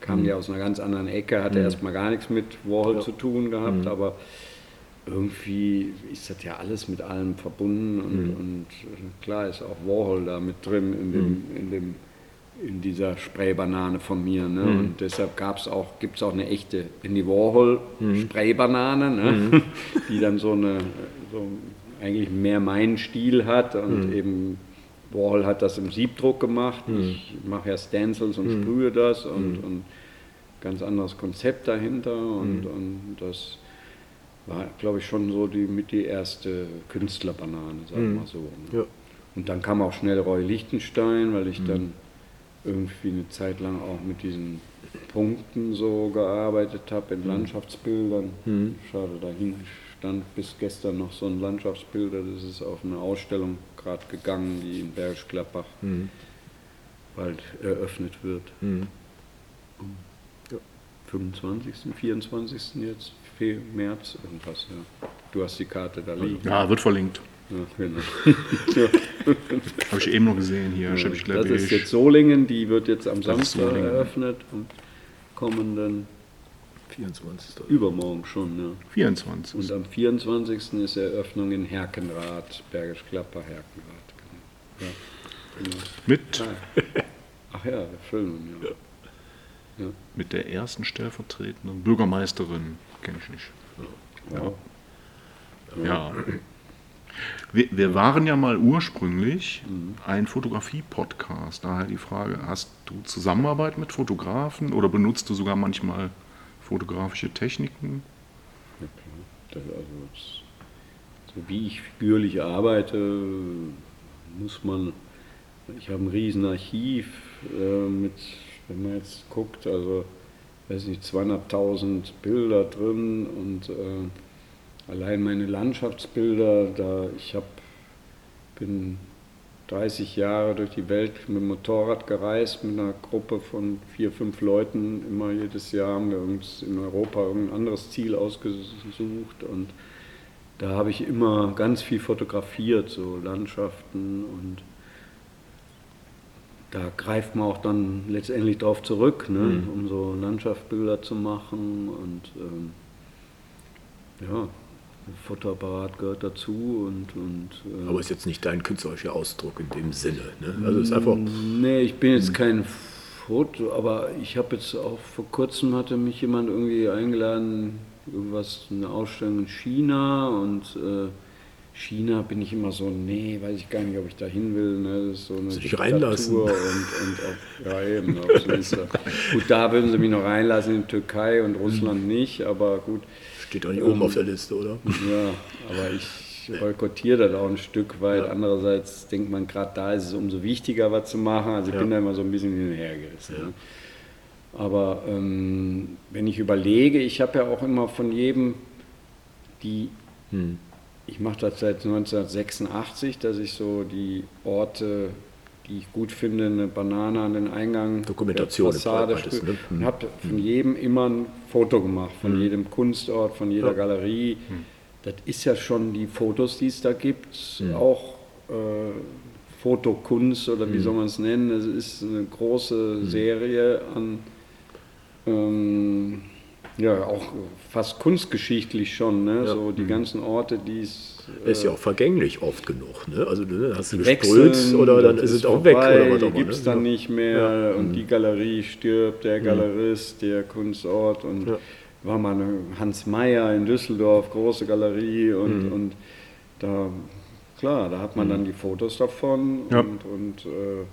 kam Mhm. die aus einer ganz anderen Ecke, hatte erstmal gar nichts mit Warhol zu tun gehabt, Mhm. aber irgendwie ist das ja alles mit allem verbunden und, Mhm. und klar ist auch Warhol da mit drin in, dem, Mhm. in, dem, in dieser Spraybanane von mir. Ne? Mhm. Und deshalb gab's auch, gibt es auch eine echte Andy Warhol Mhm. Spraybanane, ne? die dann so eine so eigentlich mehr meinen Stil hat und Mhm. eben Warhol hat das im Siebdruck gemacht. Mhm. Ich mache ja Stencils und sprühe das und, und ganz anderes Konzept dahinter und, Mhm. und das war, glaube ich, schon so die mit die erste Künstlerbanane, sagen wir mal so. ne? ja. Und dann kam auch schnell Roy Lichtenstein, weil Mhm. ich dann irgendwie eine Zeit lang auch mit diesen Punkten so gearbeitet habe Mhm. in Landschaftsbildern. Schade, da hing stand bis gestern noch so ein Landschaftsbilder, das ist auf eine Ausstellung gerade gegangen, die in Bergisch Gladbach Mhm. bald eröffnet wird. Mhm. Ja. 25., 24. jetzt, Fe- März, irgendwas, ja. Du hast die Karte da liegen. Ja, wird verlinkt. Ja, genau. Habe ich eben noch gesehen hier. Ja, ich Das ist jetzt Solingen, die wird jetzt am Samstag eröffnet, am kommenden 24. übermorgen schon. Ja. 24. Und am 24. ist Eröffnung in Herkenrath, Bergisch Gladbach, Herkenrath. Genau. Ja, genau. Mit, Ach ja, der Film, ja. ja. mit der ersten stellvertretenden Bürgermeisterin. Kenne ich nicht. ja. Ja. Wir, wir waren ja mal ursprünglich ein Fotografie-Podcast. Daher die Frage, hast du Zusammenarbeit mit Fotografen oder benutzt du sogar manchmal fotografische Techniken? Das, also, so wie ich figürlich arbeite, muss man. Ich habe ein riesen Archiv äh, mit, wenn man jetzt guckt, also weiß nicht, 200.000 Bilder drin und äh, allein meine Landschaftsbilder, da ich habe bin 30 Jahre durch die Welt mit dem Motorrad gereist, mit einer Gruppe von vier, fünf Leuten. Immer jedes Jahr haben wir uns in Europa irgendein anderes Ziel ausgesucht und da habe ich immer ganz viel fotografiert, so Landschaften und da greift man auch dann letztendlich darauf zurück, ne, Mhm. um so Landschaftsbilder zu machen und ähm, ja, ein Fotoapparat gehört dazu und, und äh, Aber ist jetzt nicht dein künstlerischer Ausdruck in dem Sinne. Ne? Also ist einfach. Nee, ich bin jetzt kein Foto, aber ich habe jetzt auch vor kurzem hatte mich jemand irgendwie eingeladen, irgendwas, eine Ausstellung in China und äh, China bin ich immer so, nee, weiß ich gar nicht, ob ich da hin will. Ne? Das ist so eine dich reinlassen. Und, und ja, ist das. Gut, da würden sie mich noch reinlassen, in Türkei und Russland nicht, aber gut. Steht doch nicht oben auf der Liste, oder? Ja, aber ich boykottiere das auch ein Stück weit. Andererseits denkt man, gerade da ist es umso wichtiger, was zu machen. Also ich Ja. bin da immer so ein bisschen hinhergerissen. Ne? Aber ähm, wenn ich überlege, ich habe ja auch immer von jedem die, Hm. Ich mache das seit 1986, dass ich so die Orte, die ich gut finde, eine Banane an den Eingang Dokumentation Fassade ist, ne? und habe von jedem immer ein Foto gemacht, von jedem Kunstort, von jeder Ja. Galerie. Das ist ja schon die Fotos, die es da gibt, auch äh, Fotokunst oder wie soll man es nennen. Es ist eine große Serie an, ähm, ja, auch fast kunstgeschichtlich schon, ne? so die ganzen Orte, die es. Ist ja auch vergänglich oft genug. Ne? Also ne, hast du gesprüht oder dann ist es auch weg oder was die auch immer. gibt es ne? dann nicht mehr und die Galerie stirbt, der Galerist, der Kunstort und Ja. war mal Hans Meyer in Düsseldorf, große Galerie und, und da, klar, da hat man dann die Fotos davon Ja. und, und äh,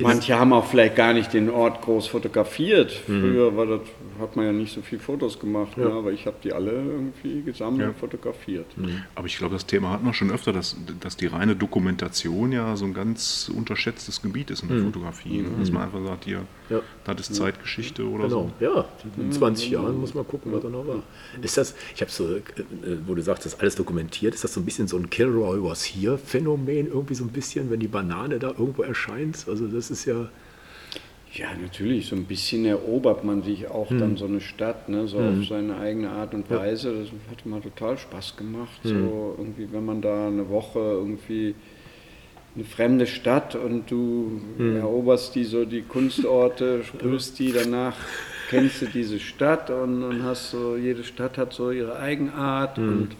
manche haben auch vielleicht gar nicht den Ort groß fotografiert. Früher war das, hat man ja nicht so viel Fotos gemacht, ne, aber ich habe die alle irgendwie gesammelt Ja. fotografiert. Aber ich glaube, das Thema hatten wir schon öfter, dass, dass die reine Dokumentation ja so ein ganz unterschätztes Gebiet ist in der Fotografie. Ne? Dass man einfach sagt, hier, Ja. das ist Zeitgeschichte oder Genau, so. ja. In 20 Jahren muss man gucken, was da noch war. Ist das, ich habe so, äh, wo du sagst, das ist alles dokumentiert, ist das so ein bisschen so ein Kilroy was here Phänomen, irgendwie so ein bisschen, wenn die Banane da irgendwo erscheint? Also das ist ja, Ja, natürlich, so ein bisschen erobert man sich auch dann so eine Stadt, ne, so auf seine eigene Art und Weise. Das hat mal total Spaß gemacht. So irgendwie, wenn man da eine Woche irgendwie eine fremde Stadt und du eroberst die so die Kunstorte, sprühst die, danach kennst du diese Stadt und, und hast so, jede Stadt hat so ihre Eigenart und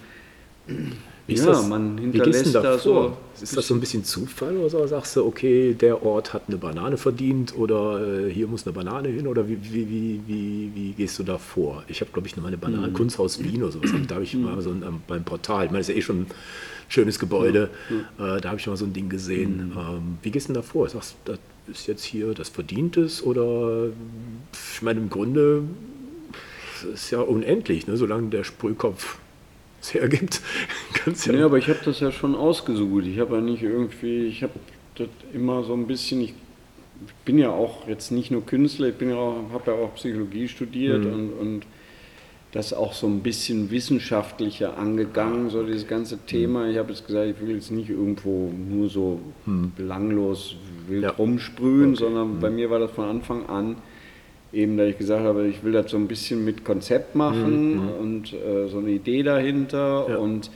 wie ist ja, das, man wie hinterlässt da da so. Ist das so ein bisschen Zufall oder so? Sagst du, okay, der Ort hat eine Banane verdient oder äh, hier muss eine Banane hin oder wie, wie, wie, wie, wie gehst du da vor? Ich habe, glaube ich, noch mal eine Banane, Kunsthaus Wien oder sowas, da habe ich mal so ein, ähm, beim Portal, ich meine, das ist ja eh schon ein schönes Gebäude, äh, da habe ich mal so ein Ding gesehen. Ähm, wie gehst du denn da vor? Sagst du, das ist jetzt hier, das verdient es oder ich meine, im Grunde es ist ja unendlich, ne? solange der Sprühkopf es hergibt, kannst ja Nee, aber ich habe das ja schon ausgesucht. Ich habe ja nicht irgendwie, ich habe das immer so ein bisschen, ich, bin ja auch jetzt nicht nur Künstler, ich bin ja auch, habe ja auch Psychologie studiert und, und das auch so ein bisschen wissenschaftlicher angegangen, so dieses ganze Thema. Ich habe jetzt gesagt, ich will jetzt nicht irgendwo nur so belanglos wild Ja. rumsprühen, sondern bei mir war das von Anfang an eben, da ich gesagt habe, ich will das so ein bisschen mit Konzept machen und äh, so eine Idee dahinter. Ja. Und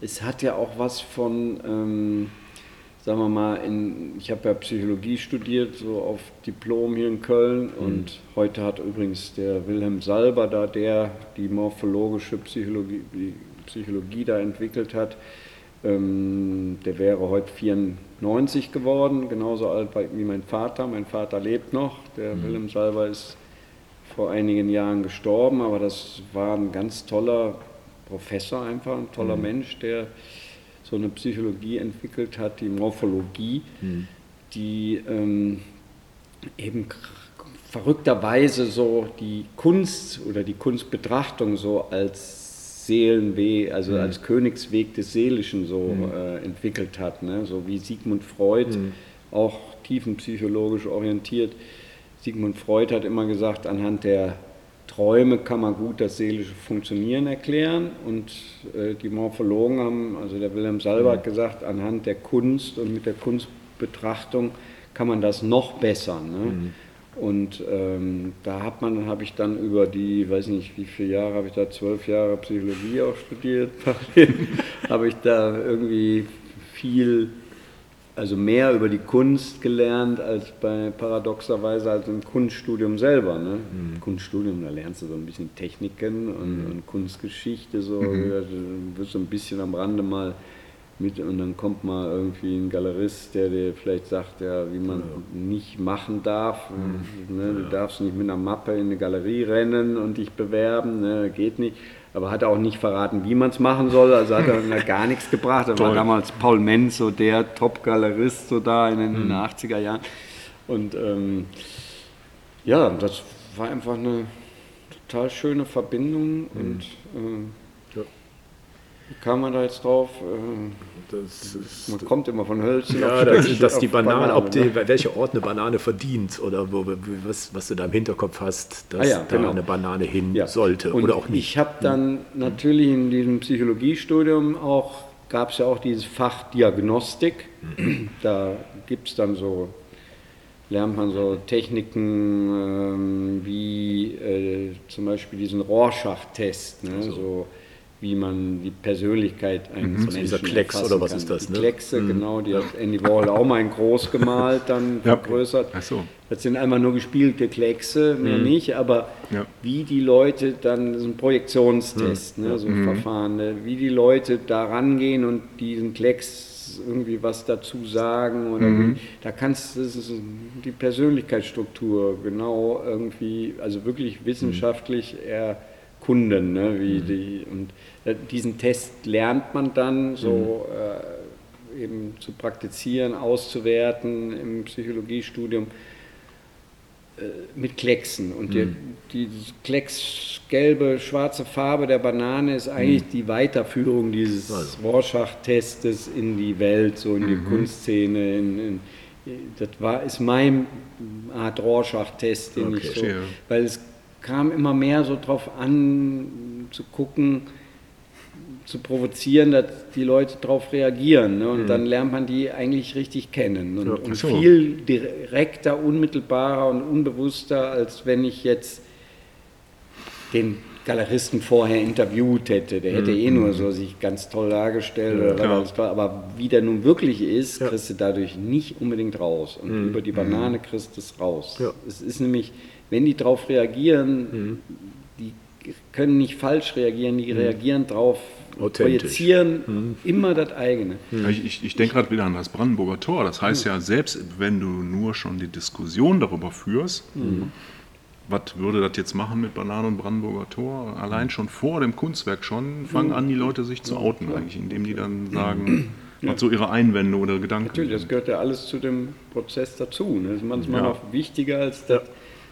es hat ja auch was von, ähm, sagen wir mal, in, ich habe ja Psychologie studiert, so auf Diplom hier in Köln. Und heute hat übrigens der Wilhelm Salber da, der die morphologische Psychologie, die Psychologie da entwickelt hat, ähm, der wäre heute 94 geworden, genauso alt wie mein Vater. Mein Vater lebt noch. Der Wilhelm Salber ist vor einigen Jahren gestorben, aber das war ein ganz toller Professor, einfach ein toller Mensch, der so eine Psychologie entwickelt hat, die Morphologie, die ähm, eben verrückterweise so die Kunst oder die Kunstbetrachtung so als Seelenweg, also als Königsweg des Seelischen so äh, entwickelt hat, ne? so wie Sigmund Freud, auch tiefenpsychologisch orientiert. Sigmund Freud hat immer gesagt, anhand der Träume kann man gut das seelische Funktionieren erklären und äh, die Morphologen haben, also der Wilhelm Salber hat gesagt, anhand der Kunst und mit der Kunstbetrachtung kann man das noch besser. Ne? Und ähm, da hat man, habe ich dann über die, weiß nicht, wie viele Jahre habe ich da, zwölf Jahre Psychologie auch studiert, habe ich da irgendwie viel also mehr über die Kunst gelernt als bei paradoxerweise als im Kunststudium selber. Ne? Kunststudium, da lernst du so ein bisschen Techniken und, und Kunstgeschichte, so du wirst so ein bisschen am Rande mal mit und dann kommt mal irgendwie ein Galerist, der dir vielleicht sagt, ja, wie man nicht machen darf. Ne? Du darfst nicht mit einer Mappe in eine Galerie rennen und dich bewerben, ne? geht nicht. Aber hat auch nicht verraten, wie man es machen soll. Also hat er gar nichts gebracht. Da war damals Paul Menz so der Top-Galerist so da in den 80er Jahren. Und ähm, ja, das war einfach eine total schöne Verbindung. Und äh, Ja. Kam man da jetzt drauf? Äh, Das ist, man kommt immer von Hölzchen ja, auf das, Stöckchen dass die auf Banane, ob die, ne? welcher Ort eine Banane verdient oder wo, was, was du da im Hinterkopf hast, dass Ah ja, da genau. eine Banane hin Ja. sollte Und oder auch nicht. Ich habe dann natürlich in diesem Psychologiestudium auch, gab es ja auch dieses Fach Diagnostik. Da gibt es dann so, lernt man so Techniken ähm, wie äh, zum Beispiel diesen Rorschach-Test. Ne? So. Wie man die Persönlichkeit eines Menschen dieser Klecks oder was kann. ist das, Die ne? Kleckse, genau, die hat Andy Warhol auch mal in groß gemalt, dann Ja. vergrößert. Ach so. Das sind einfach nur gespiegelte Kleckse, mehr nicht, aber Ja. wie die Leute dann, das ist ein Projektionstest, ne, so ein Verfahren, ne, wie die Leute da rangehen und diesen Klecks irgendwie was dazu sagen oder wie, da kannst du das ist die Persönlichkeitsstruktur genau irgendwie, also wirklich wissenschaftlich erkunden, ne, wie die und äh, diesen Test lernt man dann so äh, eben zu praktizieren, auszuwerten im Psychologiestudium mit Klecksen. Und die, die Klecksgelbe, schwarze Farbe der Banane ist eigentlich die Weiterführung dieses Rorschach-Testes in die Welt, so in die Kunstszene. In, in, das war, ist mein Art Rorschach-Test, den Okay, ich so, weil es kam immer mehr so drauf an, zu gucken, zu provozieren, dass die Leute darauf reagieren. Ne? Und dann lernt man die eigentlich richtig kennen. Und, und so. viel direkter, unmittelbarer und unbewusster, als wenn ich jetzt den Galeristen vorher interviewt hätte. Der hätte eh nur so sich ganz toll dargestellt. oder was klar. alles toll. Aber wie der nun wirklich ist, Ja. kriegst du dadurch nicht unbedingt raus. Und über die Banane kriegst du es raus. Ja. Es ist nämlich, wenn die darauf reagieren, die können nicht falsch reagieren, die reagieren drauf, projizieren immer das eigene. Ja, Ich, ich, ich denke gerade wieder an das Brandenburger Tor. Das heißt ja, selbst wenn du nur schon die Diskussion darüber führst, was würde das jetzt machen mit Banane und Brandenburger Tor, allein schon vor dem Kunstwerk schon, fangen an, die Leute sich zu outen eigentlich, indem die dann sagen, was so ihre Einwände oder Gedanken Natürlich, das gehört ja alles zu dem Prozess dazu. Ne? Das ist manchmal Ja. noch wichtiger als das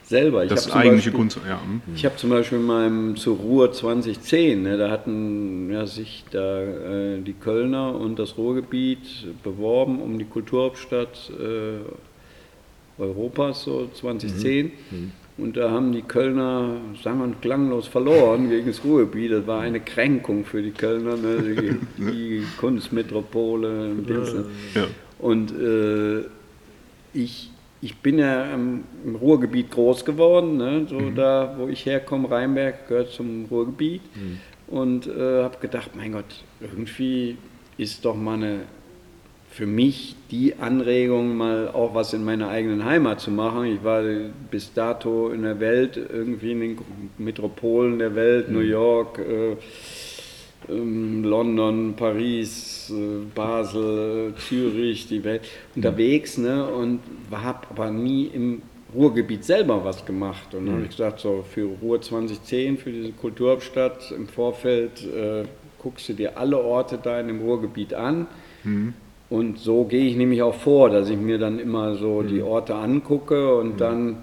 selber. Ich Das eigentliche Beispiel- Kunst. Ja, hm. Ich habe zum Beispiel in meinem zur Ruhr 2010, ne, da hatten ja, sich da äh, die Kölner und das Ruhrgebiet beworben um die Kulturhauptstadt äh, Europas, so 2010. Und da haben die Kölner, sagen wir, klanglos verloren gegen das Ruhrgebiet. Das war eine Kränkung für die Kölner, ne, die, die Kunstmetropole. Und, ne. ja. und äh, ich, ich bin ja im, im Ruhrgebiet groß geworden, ne? so da, wo ich herkomme, Rheinberg gehört zum Ruhrgebiet. Und äh, habe gedacht, mein Gott, irgendwie ist doch mal eine, für mich die Anregung, mal auch was in meiner eigenen Heimat zu machen. Ich war bis dato in der Welt, irgendwie in den Metropolen der Welt, New York, äh, ähm, London, Paris, äh, Basel, Zürich, die Welt unterwegs ne, und habe aber nie im Ruhrgebiet selber was gemacht. Und dann habe ich gesagt, so für Ruhr 2010, für diese Kulturhauptstadt im Vorfeld, äh, guckst du dir alle Orte da in dem Ruhrgebiet an. Und so gehe ich nämlich auch vor, dass ich mir dann immer so die Orte angucke und dann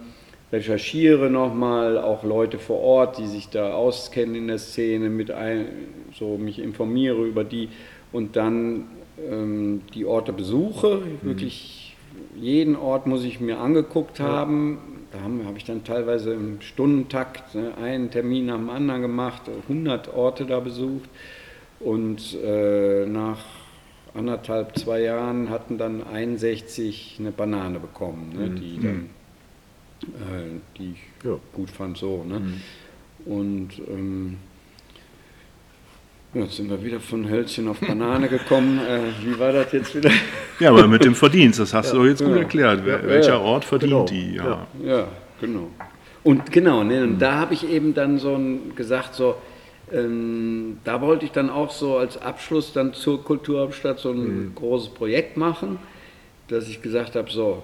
recherchiere nochmal, auch Leute vor Ort, die sich da auskennen in der Szene, mit ein, so mich informiere über die und dann ähm, die Orte besuche. Wirklich jeden Ort muss ich mir angeguckt haben. Da habe hab ich dann teilweise im Stundentakt ne, einen Termin nach dem anderen gemacht, 100 Orte da besucht. Und äh, nach anderthalb, zwei Jahren hatten dann 61 eine Banane bekommen, ne, die, dann, äh, die ich Ja. gut fand. So, ne? Und ähm, ja, jetzt sind wir wieder von Hölzchen auf Banane gekommen. Äh, wie war das jetzt wieder? ja, aber mit dem Verdienst, das hast du doch jetzt gut genau. erklärt. Wer, Ja, welcher ja, Ort verdient genau. die? Ja. Ja. Ja, genau. Und genau, ne, und da habe ich eben dann so ein, gesagt, so, ähm, da wollte ich dann auch so als Abschluss dann zur Kulturhauptstadt so ein großes Projekt machen, dass ich gesagt habe, so,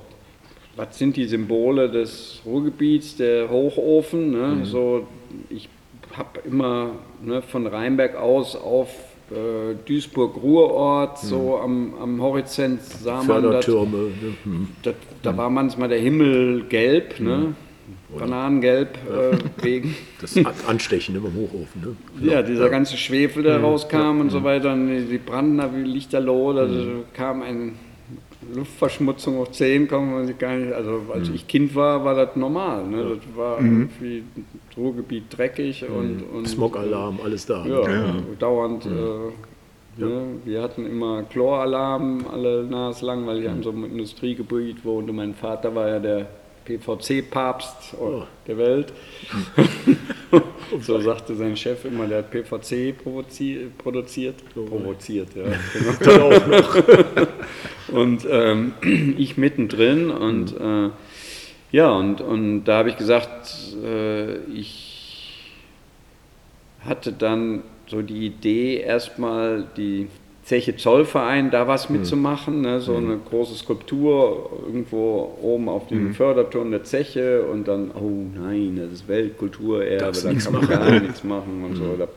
was sind die Symbole des Ruhrgebiets, der Hochofen, ne? so, ich habe immer ne, von Rheinberg aus auf äh, Duisburg-Ruhrort, so am, am Horizont sah man das. Ne? Hm. da, da war manchmal der Himmel gelb, ne? Bananengelb äh, wegen. Das An- Anstechen ne, beim Hochofen. Ne? Ja, dieser ganze Schwefel, der rauskam und so weiter, und die da wie Lichterloh, da kam eine Luftverschmutzung auf 10, kann man sich gar nicht, also als ich Kind war, war das normal, ne? das war irgendwie das Ruhrgebiet dreckig und, und Smogalarm, alles da. ja, Ja. dauernd. Äh, ne? Wir hatten immer Chloralarm alle naslang, weil ich an so einem Industriegebiet wohnte. Mein Vater war ja der PVC-Papst Oh. der Welt. so sagte sein Chef immer, der hat PVC provozi- produziert. Provoziert, ja. Genau. Und ähm, ich mittendrin und äh, ja, und, und da habe ich gesagt, äh, ich hatte dann so die Idee, erstmal die Zeche Zollverein da was mitzumachen, ne, so eine große Skulptur irgendwo oben auf dem Förderturm der Zeche und dann, oh nein, das ist Weltkulturerbe, da kann man gar nichts machen und so. Da,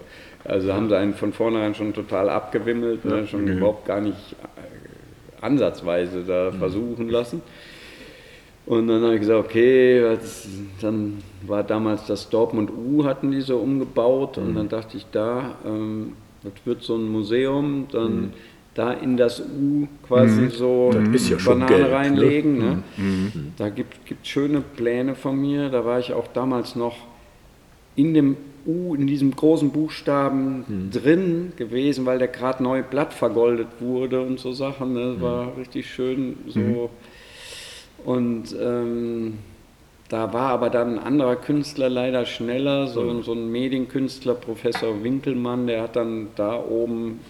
also haben sie einen von vornherein schon total abgewimmelt, ne, schon überhaupt gar nicht ansatzweise da versuchen lassen. Und dann habe ich gesagt, okay, was- dann war damals das Dortmund U, hatten die so umgebaut und dann dachte ich da, ähm, das wird so ein Museum, dann da in das U quasi so Das ist ja Banane ne? reinlegen. Ne? Da gibt es schöne Pläne von mir, da war ich auch damals noch in dem U, in diesem großen Buchstaben drin gewesen, weil der gerade neu Blatt vergoldet wurde und so Sachen. Ne? Das war richtig schön so. Und ähm, da war aber dann ein anderer Künstler leider schneller, so, so ein Medienkünstler, Professor Winkelmann, der hat dann da oben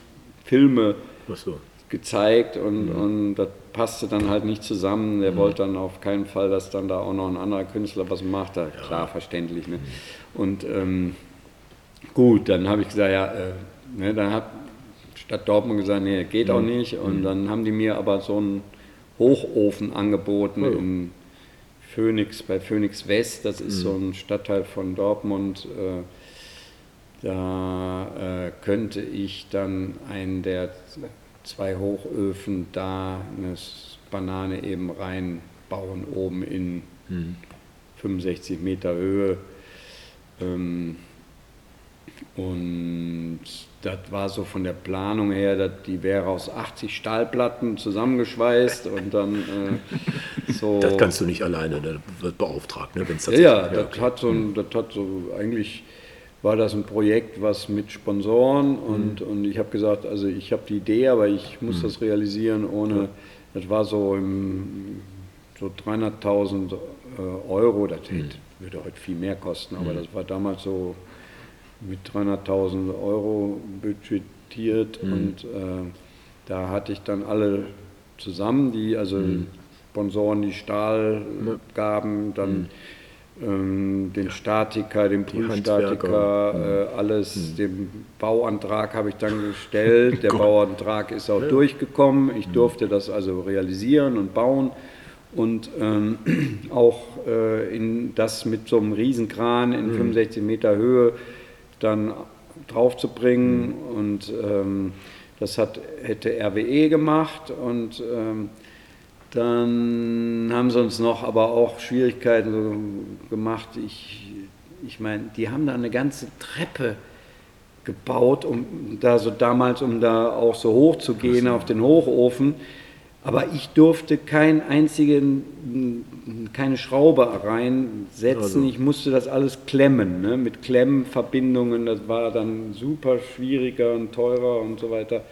Filme so. Gezeigt und, und das passte dann halt nicht zusammen. Der wollte dann auf keinen Fall, dass dann da auch noch ein anderer Künstler was macht. Da, Klar, verständlich. Ne? Und ähm, gut, dann habe ich gesagt, ja, äh, ne, dann hat Stadt Dortmund gesagt, nee, geht auch nicht. Und dann haben die mir aber so einen Hochofen angeboten in Phoenix, bei Phoenix West, das ist so ein Stadtteil von Dortmund. Äh, da äh, könnte ich dann einen der zwei Hochöfen da eine Banane eben reinbauen, oben in 65 Meter Höhe. Ähm, und das war so von der Planung her, dass die wäre aus 80 Stahlplatten zusammengeschweißt und dann äh, so. Das kannst du nicht alleine, das wird beauftragt, ne, wenn es Ja, ja, das hat so ein, das hat so eigentlich war das ein Projekt, was mit Sponsoren und, und ich habe gesagt, also ich habe die Idee, aber ich muss das realisieren ohne, das war so im so 300.000 äh, Euro, das hätte, würde heute viel mehr kosten, aber das war damals so mit 300.000 Euro budgetiert und äh, da hatte ich dann alle zusammen, die also Sponsoren, die Stahl gaben, dann den Statiker, den Prüfstatiker, äh, alles, den Bauantrag habe ich dann gestellt. Der Bauantrag ist auch durchgekommen. Ich durfte das also realisieren und bauen. Und ähm, auch äh, in das mit so einem Riesenkran in 65 Meter Höhe dann draufzubringen. Und ähm, das hat, hätte RWE gemacht. Und ähm, dann haben sie uns noch aber auch Schwierigkeiten gemacht. Ich, ich meine, die haben da eine ganze Treppe gebaut, um da so damals, um da auch so hoch zu gehen auf den Hochofen. Aber ich durfte keinen einzigen, keine Schraube reinsetzen. Also. Ich musste das alles klemmen, ne? mit Klemmverbindungen. Das war dann super schwieriger und teurer und so weiter.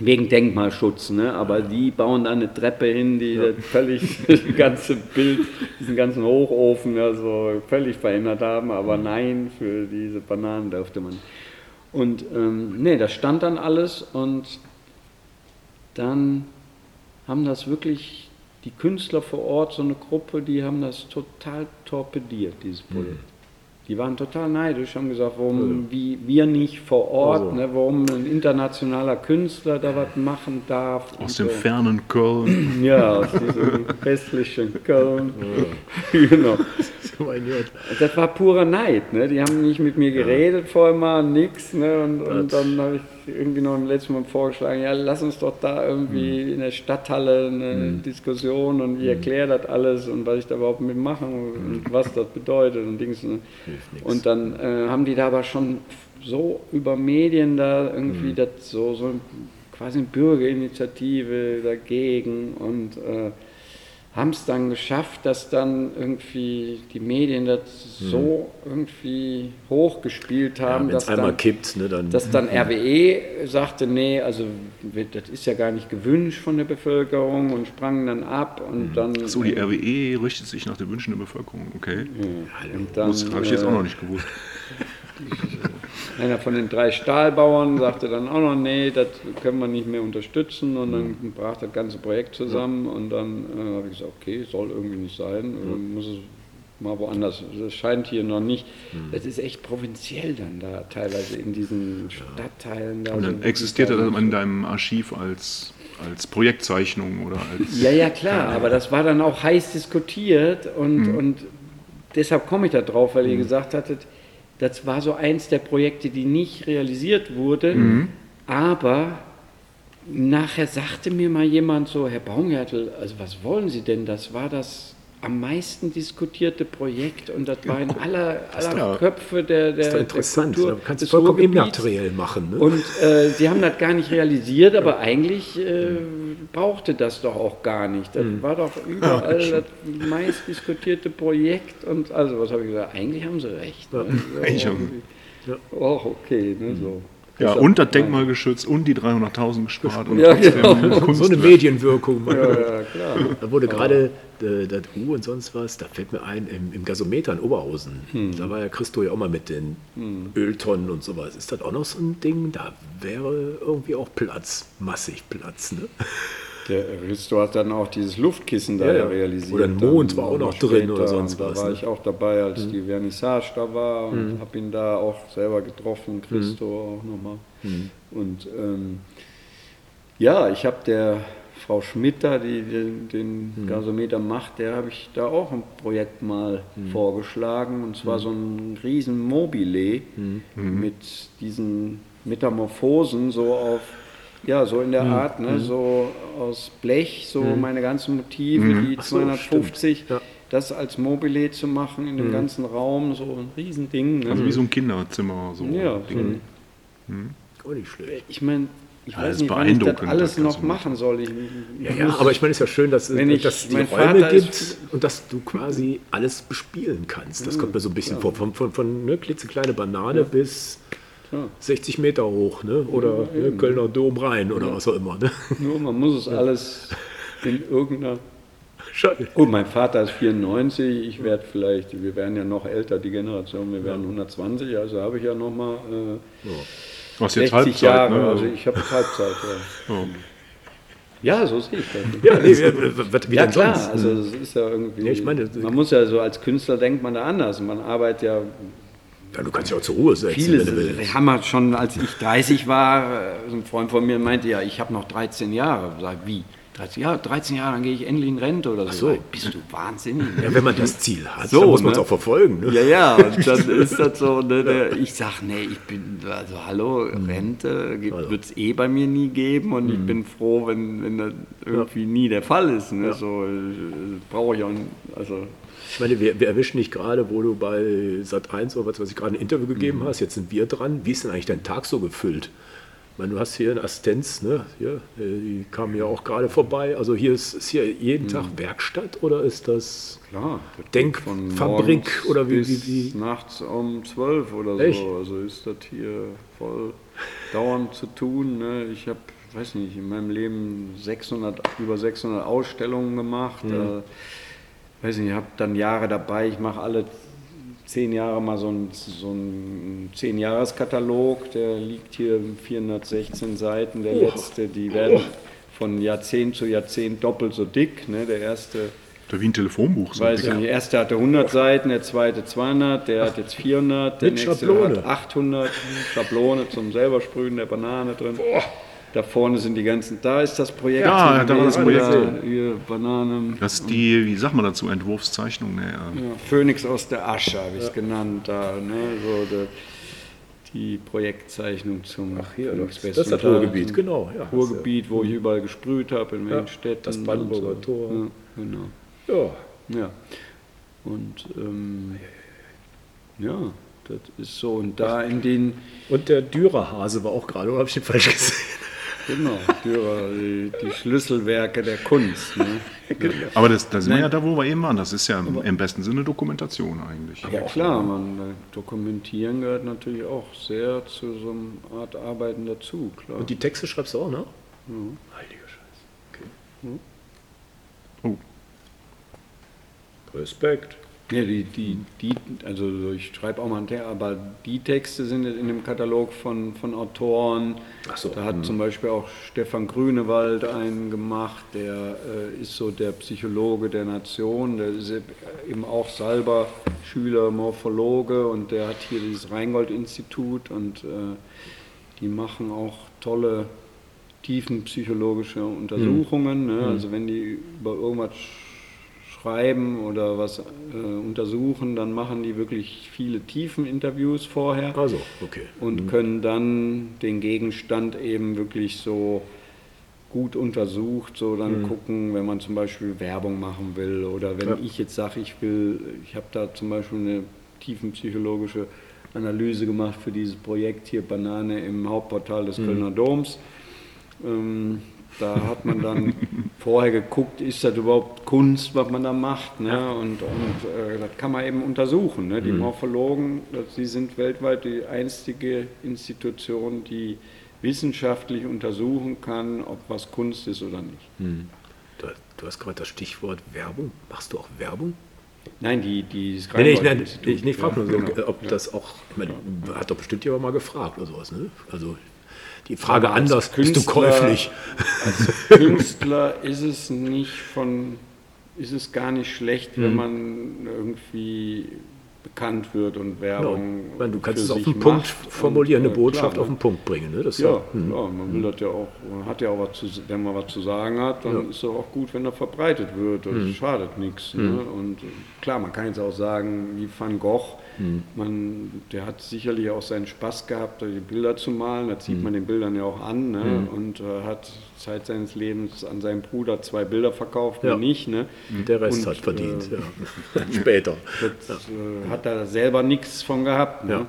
Wegen Denkmalschutz, ne? aber die bauen da eine Treppe hin, die das völlig das ganze Bild, diesen ganzen Hochofen also völlig verändert haben. Aber nein, für diese Bananen durfte man. Und ähm, nee, das stand dann alles und dann haben das wirklich die Künstler vor Ort, so eine Gruppe, die haben das total torpediert, dieses Projekt. Die waren total neidisch, haben gesagt, warum wie wir nicht vor Ort, Also. ne, warum ein internationaler Künstler da was machen darf. Aus dem so. fernen Köln. Ja, aus diesem westlichen Köln. genau. mein Gott. Das war purer Neid. Ne? Die haben nicht mit mir geredet vorher mal, nix. Ne? Und, und dann habe ich irgendwie noch im letzten Mal vorgeschlagen, ja, lass uns doch da irgendwie in der Stadthalle eine Diskussion und ich erkläre das alles und was ich da überhaupt mitmache und was das bedeutet und Dings. Ne? Und dann äh, haben die da aber schon so über Medien da irgendwie das so, so quasi eine Bürgerinitiative dagegen und äh, haben es dann geschafft, dass dann irgendwie die Medien das so irgendwie hochgespielt Ja, haben, es dass einmal dann, kippt, ne, dann. dass dann RWE sagte, nee, also das ist ja gar nicht gewünscht von der Bevölkerung und sprangen dann ab und dann... So, die RWE richtet sich nach den Wünschen der Bevölkerung. Okay. und dann, Das habe ich jetzt auch äh, noch nicht gewusst. Einer von den drei Stahlbauern sagte dann auch noch, nee, das können wir nicht mehr unterstützen. Und dann brach das ganze Projekt zusammen. Und dann äh, habe ich gesagt, okay, soll irgendwie nicht sein, äh, muss es mal woanders. Das scheint hier noch nicht. Das ist echt provinziell dann da teilweise in diesen Stadtteilen. Da. Und dann existiert er dann in deinem Archiv als, als Projektzeichnung oder als. Ja, ja, klar, aber das war dann auch heiß diskutiert und, und deshalb komme ich da drauf, weil ihr gesagt hattet, das war so eins der Projekte, die nicht realisiert wurde, aber nachher sagte mir mal jemand so, Herr Baumgärtel, also was wollen Sie denn? Das war das am meisten diskutierte Projekt und das war in aller, aller doch- Köpfe der, der, ist doch interessant. der Kultur da kannst du des vollkommen immateriell machen. Ne? Und äh, sie haben das gar nicht realisiert, aber eigentlich äh, brauchte das doch auch gar nicht. Das Hm. war doch überall das meist diskutierte Projekt und also was habe ich gesagt? Eigentlich haben sie recht. Ne? Eigentlich haben- Oh, okay, ne, so. Ja, und das Denkmal geschützt und die 300.000 gespart. Und Ja, genau. so eine. Medienwirkung. Ja, ja, klar. Da wurde gerade äh, das U und sonst was, da fällt mir ein, im, im Gasometer in Oberhausen, Hm. da war ja Christo ja auch mal mit den Öltonnen und sowas. Ist das auch noch so ein Ding? Da wäre irgendwie auch Platz, massig Platz. Ne? Der Risto hat dann auch dieses Luftkissen da Ja, ja, ja. realisiert. Oder ein Mond war auch noch später. drin oder sonst Da was, war ne? ich auch dabei, als die Vernissage da war und habe ihn da auch selber getroffen, Christo auch nochmal. Und ähm, ja, ich habe der Frau Schmidt da, die den, den Gasometer macht, der habe ich da auch ein Projekt mal vorgeschlagen. Und zwar so ein riesen Mobile mit diesen Metamorphosen so auf, ja, so in der Art, ne, so aus Blech, so meine ganzen Motive, die Ach so, 250, stimmt. Ja. das als Mobile zu machen in dem ganzen Raum, so ein Riesending. Ne? Also wie so ein Kinderzimmer. So ja, so Ding. ein Oh, nicht schlecht. ich meine, ich Ja, weiß nicht, wann ich das beeindruckend, alles noch machen soll. Ich, Ja, ja, aber ich meine, es ist ja schön, dass, Wenn ich- dass es die Räume Vater gibt und dass du quasi alles bespielen kannst. Das kommt mir so ein bisschen vor. Von, von, von ne, klitzekleine Banane bis Ja. 60 Meter hoch ne? oder ne, Kölner Dom rein oder was auch immer. Ne? nur man muss es alles in irgendeiner. Schade. Gut, mein Vater ist 94, ich werde vielleicht, wir werden ja noch älter, die Generation, wir werden 120, also habe ich ja noch mal äh, Hast jetzt 60 Halbzeit, Jahre, ne? also ich habe Halbzeit. Ja. Ja. ja, so sehe ich das. Ja, nee, wie, wie, wie Ja klar, sonst? also es ist ja irgendwie, Ja, ich meine, man muss ja so als Künstler denkt man da anders. Man arbeitet ja ja, du kannst ja auch zur Ruhe setzen, Vieles. wenn du willst. Wir haben halt schon, als ich 30 war, äh, so ein Freund von mir meinte, ja, ich habe noch 13 Jahre. Sag, wie? 13 Jahre, 13 Jahre, dann gehe ich endlich in Rente oder so. so. Bist du wahnsinnig? Ja, wenn man das Ziel hat, So, dann muss man es ne? auch verfolgen. Ne? Ja, ja, und dann ist das so, ne, der, ich sag, nee, ich bin, also hallo, Rente wird es eh bei mir nie geben und ich bin froh, wenn, wenn das irgendwie nie der Fall ist. Ne, so, äh, brauche ich auch, nicht, also, Ich meine, wir, wir erwischen dich gerade, wo du bei Sat1 oder was weiß ich gerade ein Interview gegeben hast. Jetzt sind wir dran. Wie ist denn eigentlich dein Tag so gefüllt? Meine, du hast hier eine Assistenz, ne? Hier, äh, die kam ja auch gerade vorbei. Also hier ist, ist hier jeden Tag Werkstatt oder ist das klar. das Denkfabrik oder wie- bis wie- wie- Nachts um 12 oder Echt? so. Also ist das hier voll dauernd zu tun. Ne? Ich habe, weiß nicht, in meinem Leben 600, über 600 Ausstellungen gemacht. Mhm. Äh, weiß nicht, ich habe dann Jahre dabei. Ich mache alle zehn Jahre mal so einen so ein Zehn-Jahres-Katalog. Der liegt hier 416 Seiten. Der letzte, die werden von Jahrzehnt zu Jahrzehnt doppelt so dick. Ne? Der erste Da wie ein Telefonbuch. So Weiß ich nicht, der erste hatte 100 Seiten, der zweite 200, der hat jetzt 400, der Mit nächste Schablone. hat 800, Schablone zum selber sprühen der Banane drin. Da vorne sind die ganzen, da ist das Projekt. Ja, da war das Projekt. da, Hier, Bananen. Das ist die, wie sagt man dazu, Entwurfszeichnung? Nee, Ja, Phönix aus der Asche habe ich es genannt. Da, ne, so der, die Projektzeichnung zum Ach, hier, das, das ist das da Ruhrgebiet, genau. Ja, Ruhrgebiet, wo ich überall gesprüht habe, in Ja, welchen Städten. das Brandenburger so. Tor. Ja, genau. Ja. Ja. Und ähm, ja, das ist so. Und da in den. Und der Dürerhase war auch gerade, oder habe ich den falsch gesehen? Genau, Dürer, die, die Schlüsselwerke der Kunst. Ne? Aber das, da sind wir ja da, wo wir eben waren. Das ist ja im, im besten Sinne Dokumentation eigentlich. Ja klar, man, äh, dokumentieren gehört natürlich auch sehr zu so einer Art Arbeiten dazu, klar. Und die Texte schreibst du auch, ne? Heiliger Scheiß. Okay. Oh, Respekt. Ja, die, die, die, also ich schreibe auch mal einen Text, aber die Texte sind in dem Katalog von, von Autoren. Ach so, Da hat zum Beispiel auch Stefan Grünewald einen gemacht, der äh, ist so der Psychologe der Nation, der ist eben auch selber Schüler, Morphologe und der hat hier dieses Rheingold-Institut und äh, die machen auch tolle tiefenpsychologische Untersuchungen. Ne? Also wenn die über irgendwas schreiben oder was äh, untersuchen, dann machen die wirklich viele Tiefeninterviews vorher Also, okay. und können dann den Gegenstand eben wirklich so gut untersucht, so dann gucken, wenn man zum Beispiel Werbung machen will oder wenn Ja. ich jetzt sage, ich will, ich habe da zum Beispiel eine tiefenpsychologische Analyse gemacht für dieses Projekt hier Banane im Hauptportal des Kölner Doms. Ähm, da hat man dann vorher geguckt, ist das überhaupt Kunst, was man da macht. Ne? Und, und äh, das kann man eben untersuchen. Ne? Die Morphologen, das, die sind weltweit die einzige Institution, die wissenschaftlich untersuchen kann, ob was Kunst ist oder nicht. Du, du hast gerade das Stichwort Werbung. Machst du auch Werbung? Nein, die, die das Nee, nein, ich, ich frage ja, nur so, genau. ob das auch, ich meine, hat doch bestimmt jemand mal gefragt oder sowas, ne? Also die Frage als anders, bist du Künstler- käuflich? Als Künstler ist es nicht von, ist es gar nicht schlecht, wenn Mhm. man irgendwie bekannt wird und Ja, Werbung. ich meine, du kannst es auf den Punkt formulieren, Und, eine äh, Botschaft klar, auf den Punkt bringen, ne? Das ist Ja, hm. klar, man will das ja auch, man hat ja auch was zu, wenn man was zu sagen hat, dann Ja. Mhm. ist es auch gut, wenn er verbreitet wird. Das schadet nichts. Ne? Und äh, klar, man kann jetzt auch sagen, wie Van Gogh, Mhm. man, der hat sicherlich auch seinen Spaß gehabt, die Bilder zu malen. Das Mhm. sieht man den Bildern ja auch an. Ne? Und äh, hat Zeit seines Lebens an seinen Bruder zwei Bilder verkauft, Ja. nicht. Ne? Der Rest Und, hat verdient, äh, ja. Später. das äh, hat er selber nichts von gehabt. Ne? Ja.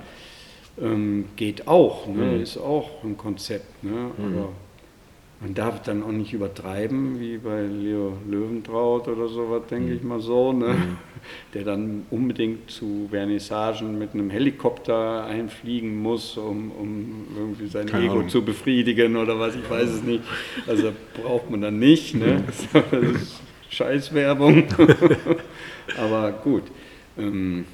Ähm, geht auch, ne? Mhm. ist auch ein Konzept. Ne? Aber man darf dann auch nicht übertreiben, wie bei Leo Löwentraut oder sowas, denke Mhm. ich mal so, ne? der dann unbedingt zu Vernissagen mit einem Helikopter einfliegen muss, um, um irgendwie sein Keine Ego Ahnung. zu befriedigen oder was, ich weiß es nicht. Also braucht man dann nicht. Ne? Das ist Scheißwerbung. Aber gut. Ähm,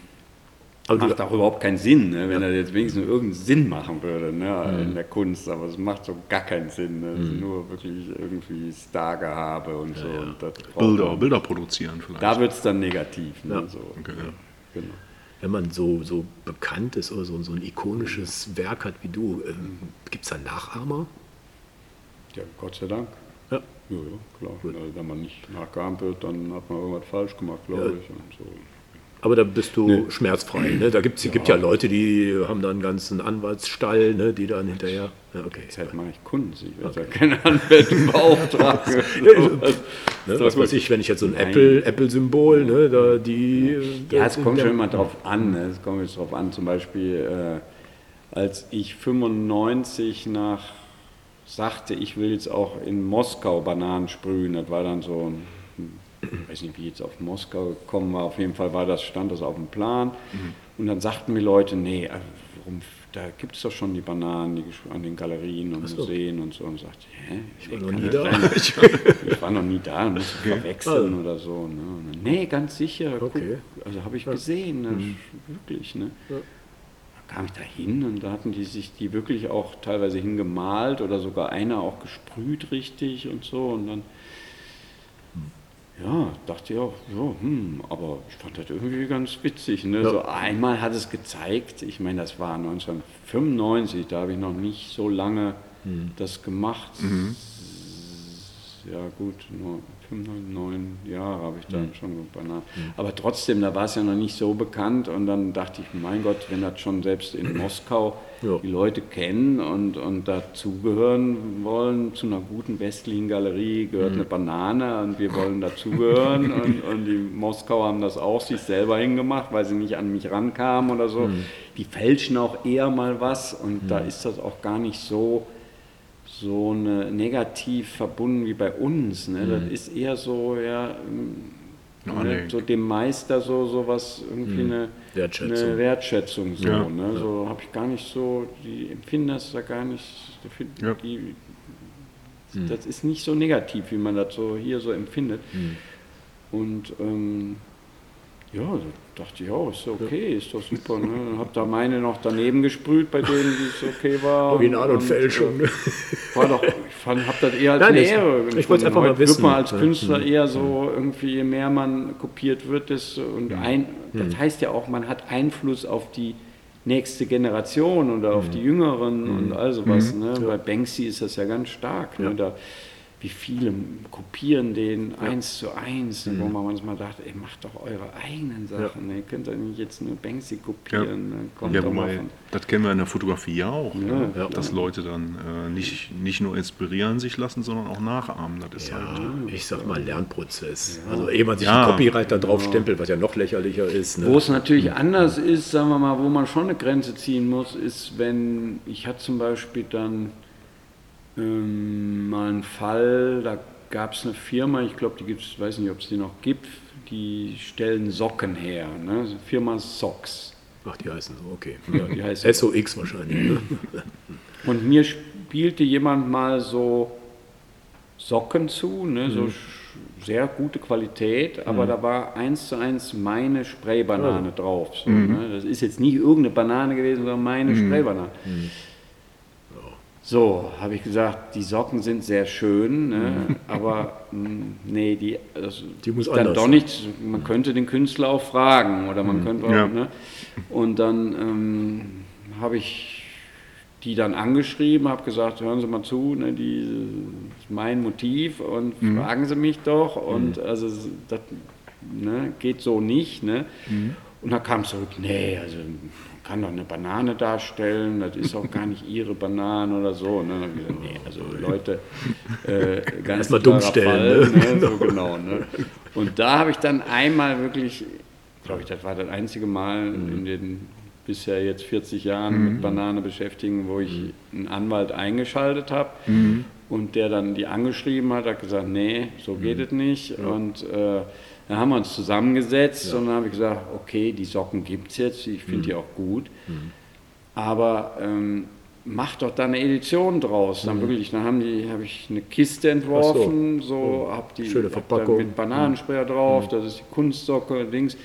Aber du, macht auch überhaupt keinen Sinn, ne? wenn er jetzt wenigstens nur irgendeinen Sinn machen würde ne? in der Kunst, aber es macht so gar keinen Sinn. Ne? Es ist nur wirklich irgendwie Stargehabe und so. Und das braucht Bilder, man- Bilder produzieren vielleicht. Da wird es dann negativ. Ne? Ja. So. Okay, ja. Genau. wenn man so, so bekannt ist oder so, so ein ikonisches Werk hat wie du, ähm, gibt es da Nachahmer? Ja, Gott sei Dank. Ja. Ja, ja, klar. Also, wenn man nicht nachgeahmt wird, dann hat man irgendwas falsch gemacht, glaube Ja. ich. Und so. Aber da bist du Nee. schmerzfrei. Ne? Da gibt's, gibt ja Leute, die haben dann einen ganzen Anwaltsstall, ne? die dann hinterher. Ja, okay. Deshalb mache ich Kunst. Ich werde ja keine Anwälte beauftragen. Ne? Was weiß ich, wenn ich jetzt so ein Apple- Apple-Symbol, ne? da die. Ja, es kommt schon immer drauf an. Ne? Es kommt jetzt drauf an, zum Beispiel, äh, als ich 95 nach sagte, ich will jetzt auch in Moskau Bananen sprühen, das war dann so ein, ich weiß nicht, wie jetzt auf Moskau gekommen war, auf jeden Fall war das, stand das auf dem Plan. Und dann sagten mir Leute, nee, äh, warum, da gibt es doch schon die Bananen die, an den Galerien und so. Museen und so. Und sagte, hä? Ich war noch nie da. ich war noch nie da, muss ich verwechseln Also. oder so. Ne? Dann, nee, ganz sicher. guck, Okay. also habe ich gesehen, ne? wirklich. Ne? Da kam ich da hin und da hatten die sich die wirklich auch teilweise hingemalt oder sogar einer auch gesprüht richtig und so. Und dann ja, dachte ich auch, ja, hm, aber ich fand das irgendwie ganz witzig. Ne? Ja. So einmal hat es gezeigt, ich meine, das war 1995, da habe ich noch nicht so lange das gemacht. Ja gut, nur neun, neun Jahre habe ich dann schon Bananen. Aber trotzdem, da war es ja noch nicht so bekannt und dann dachte ich, mein Gott, wenn das schon selbst in Moskau Ja. die Leute kennen und, und dazugehören wollen, zu einer guten westlichen Galerie gehört eine Banane und wir wollen dazugehören und, und die Moskauer haben das auch sich selber hingemacht, weil sie nicht an mich rankamen oder so. Die fälschen auch eher mal was und da ist das auch gar nicht so so eine negativ verbunden wie bei uns. Ne? Das ist eher so, ja, Ja, ne, so dem Meister so sowas irgendwie eine Wertschätzung. eine Wertschätzung so. Ja. Ne? So habe ich gar nicht so, die empfinden das da gar nicht, die, Ja. die, das ist nicht so negativ, wie man das so hier so empfindet. Und ähm, ja, dachte ich, ja, ist okay, ist doch super. Ne? Habe da meine noch daneben gesprüht, bei denen die es okay war. Original und Fälschung. äh, War doch, ich fand, habe das eher als Nein, eine ich- Ehre. ich wollt's empfunden. einfach mal Heute Wird wissen. man als Ja. Künstler eher so irgendwie, je mehr man kopiert wird, desto, und ein, das heißt ja auch, man hat Einfluss auf die nächste Generation oder auf die Jüngeren und all sowas. Ne? Bei Banksy ist das ja ganz stark. Ne? Da, wie viele kopieren den eins zu eins, wo man manchmal dachte, ey, macht doch eure eigenen Sachen. Ne? Ihr könnt doch nicht jetzt nur Banksy kopieren. Ne? Kommt Ja, doch mal wobei, das kennen wir in der Fotografie ja auch, ne? Ja. dass Leute dann äh, nicht, nicht nur inspirieren sich lassen, sondern auch nachahmen. Das ist Ja, halt, ich sag mal Lernprozess. Also ehe man sich Ja. ein Copyright da drauf stempelt, was ja noch lächerlicher ist. Ne? Wo es natürlich anders ist, sagen wir mal, wo man schon eine Grenze ziehen muss, ist, wenn ich hatte zum Beispiel dann ähm, mal einen Fall, da gab es eine Firma, ich glaube, die gibt es, weiß nicht, ob es die noch gibt, die stellen Socken her, ne? Firma Socks. Ach, die heißen so, okay. Ja, die heißt SOX wahrscheinlich. Ne? Und mir spielte jemand mal so Socken zu, ne, so sch- sehr gute Qualität, aber da war eins zu eins meine Spraybanane drauf. So, ne. Das ist jetzt nicht irgendeine Banane gewesen, sondern meine Spraybanane. So, habe ich gesagt, die Socken sind sehr schön, ne, aber mh, nee, die, das, Die muss dann anders. doch nicht, man könnte den Künstler auch fragen oder man könnte auch, Ja. ne, und dann ähm, habe ich die dann angeschrieben, habe gesagt, hören Sie mal zu, ne, die ist mein Motiv und fragen Sie mich doch. Und also das ne, geht so nicht, ne, und da kam zurück, nee, also kann doch eine Banane darstellen, das ist auch gar nicht Ihre Banane oder so. Und dann habe ich gesagt, nee, also Leute, äh, ganz Erst mal dumm stellen, Fall, ne? so genau. Ne? Und da habe ich dann einmal wirklich, glaube ich, das war das einzige Mal in den bisher jetzt 40 Jahren mit Banane beschäftigen, wo ich einen Anwalt eingeschaltet habe und der dann die angeschrieben hat, hat gesagt, nee, so geht es nicht. Und äh, dann haben wir uns zusammengesetzt und dann habe ich gesagt, okay, die Socken gibt es jetzt, ich finde die auch gut, aber ähm, mach doch da eine Edition draus. Dann wirklich, dann haben die, habe ich eine Kiste entworfen, so, habe die Schöne Verpackung. mit Bananensprayer drauf, das ist die Kunstsocke, Dings.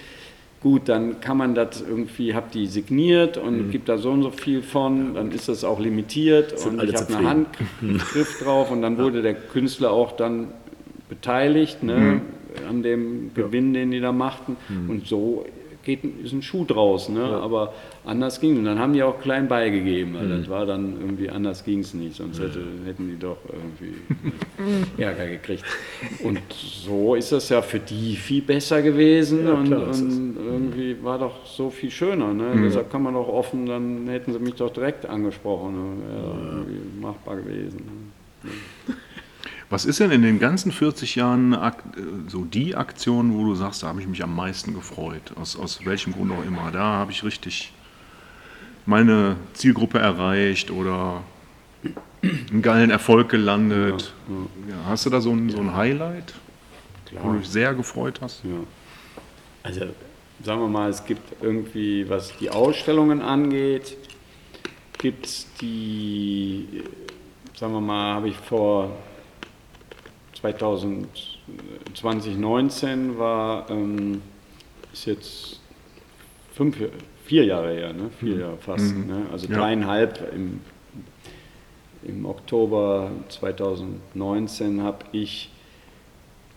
Gut, dann kann man das irgendwie, habe die signiert und gibt da so und so viel von, dann ist das auch limitiert Sind und ich habe eine. Handschrift drauf und dann wurde der Künstler auch dann beteiligt ne, an dem Gewinn, den die da machten und so geht, ein- ist ein Schuh draus, ne? aber anders ging es. Und dann haben die auch klein beigegeben, weil das war dann irgendwie, anders ging es nicht, sonst hätte, hätten die doch irgendwie Ärger gekriegt. Und so ist das ja für die viel besser gewesen Ja, und, klar und irgendwie war doch so viel schöner. Ne? Deshalb kann man doch offen, dann hätten sie mich doch direkt angesprochen. Ne? Wäre irgendwie machbar gewesen. Was ist denn in den ganzen 40 Jahren äh, so die Aktion, wo du sagst, da habe ich mich am meisten gefreut? Aus, aus welchem Grund auch immer. Da habe ich richtig meine Zielgruppe erreicht oder einen geilen Erfolg gelandet. Ja, hast du da so ein, so ein Highlight, wo du dich sehr gefreut hast? Ja. Also sagen wir mal, es gibt irgendwie, was die Ausstellungen angeht, gibt es die, äh, sagen wir mal, habe ich vor 2000, 2019 war, ähm, ist jetzt fünf, vier Jahre her, ne? vier Jahre fast, ne? also Ja. dreieinhalb im, im Oktober 2019 habe ich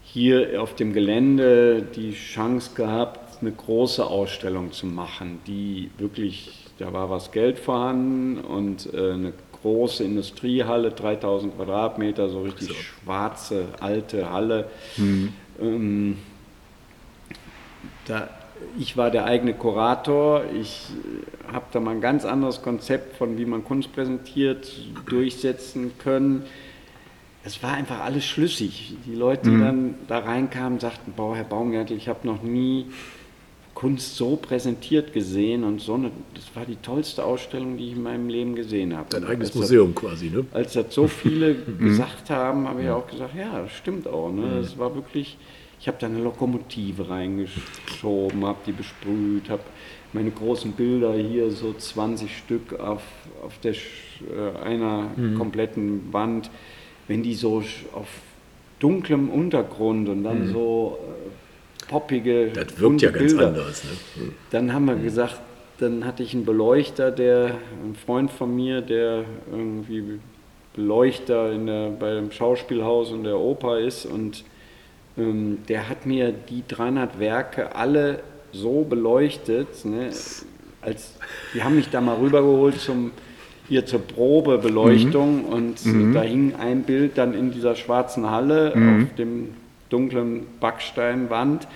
hier auf dem Gelände die Chance gehabt, eine große Ausstellung zu machen, die wirklich, da war was Geld vorhanden und äh, eine große Industriehalle, 3000 Quadratmeter, so richtig schwarze, alte Halle. Ähm, da, ich war der eigene Kurator, ich habe da mal ein ganz anderes Konzept von, wie man Kunst präsentiert, durchsetzen können. Es war einfach alles schlüssig. Die Leute, die dann da reinkamen, sagten, boah, Herr Baumgärtel, ich habe noch nie Kunst so präsentiert gesehen und so eine, das war die tollste Ausstellung, die ich in meinem Leben gesehen habe. Dein eigenes als das- Museum quasi, ne? als das so viele gesagt haben, habe ich auch gesagt, ja, das stimmt auch. Ne? Das war wirklich, ich habe da eine Lokomotive reingeschoben, habe die besprüht, habe meine großen Bilder hier, so 20 Stück auf, auf der, äh, einer kompletten Wand, wenn die so auf dunklem Untergrund und dann so äh, poppige, Das wirkt ja ganz Bilder. anders, ne? Dann haben wir gesagt, dann hatte ich einen Beleuchter, der, ein Freund von mir, der irgendwie Beleuchter in der, beim Schauspielhaus und der Oper ist und ähm, der hat mir die 300 Werke alle so beleuchtet, ne, als, die haben mich da mal rübergeholt zum, hier zur Probebeleuchtung und da hing ein Bild dann in dieser schwarzen Halle auf dem dunklen Backsteinwand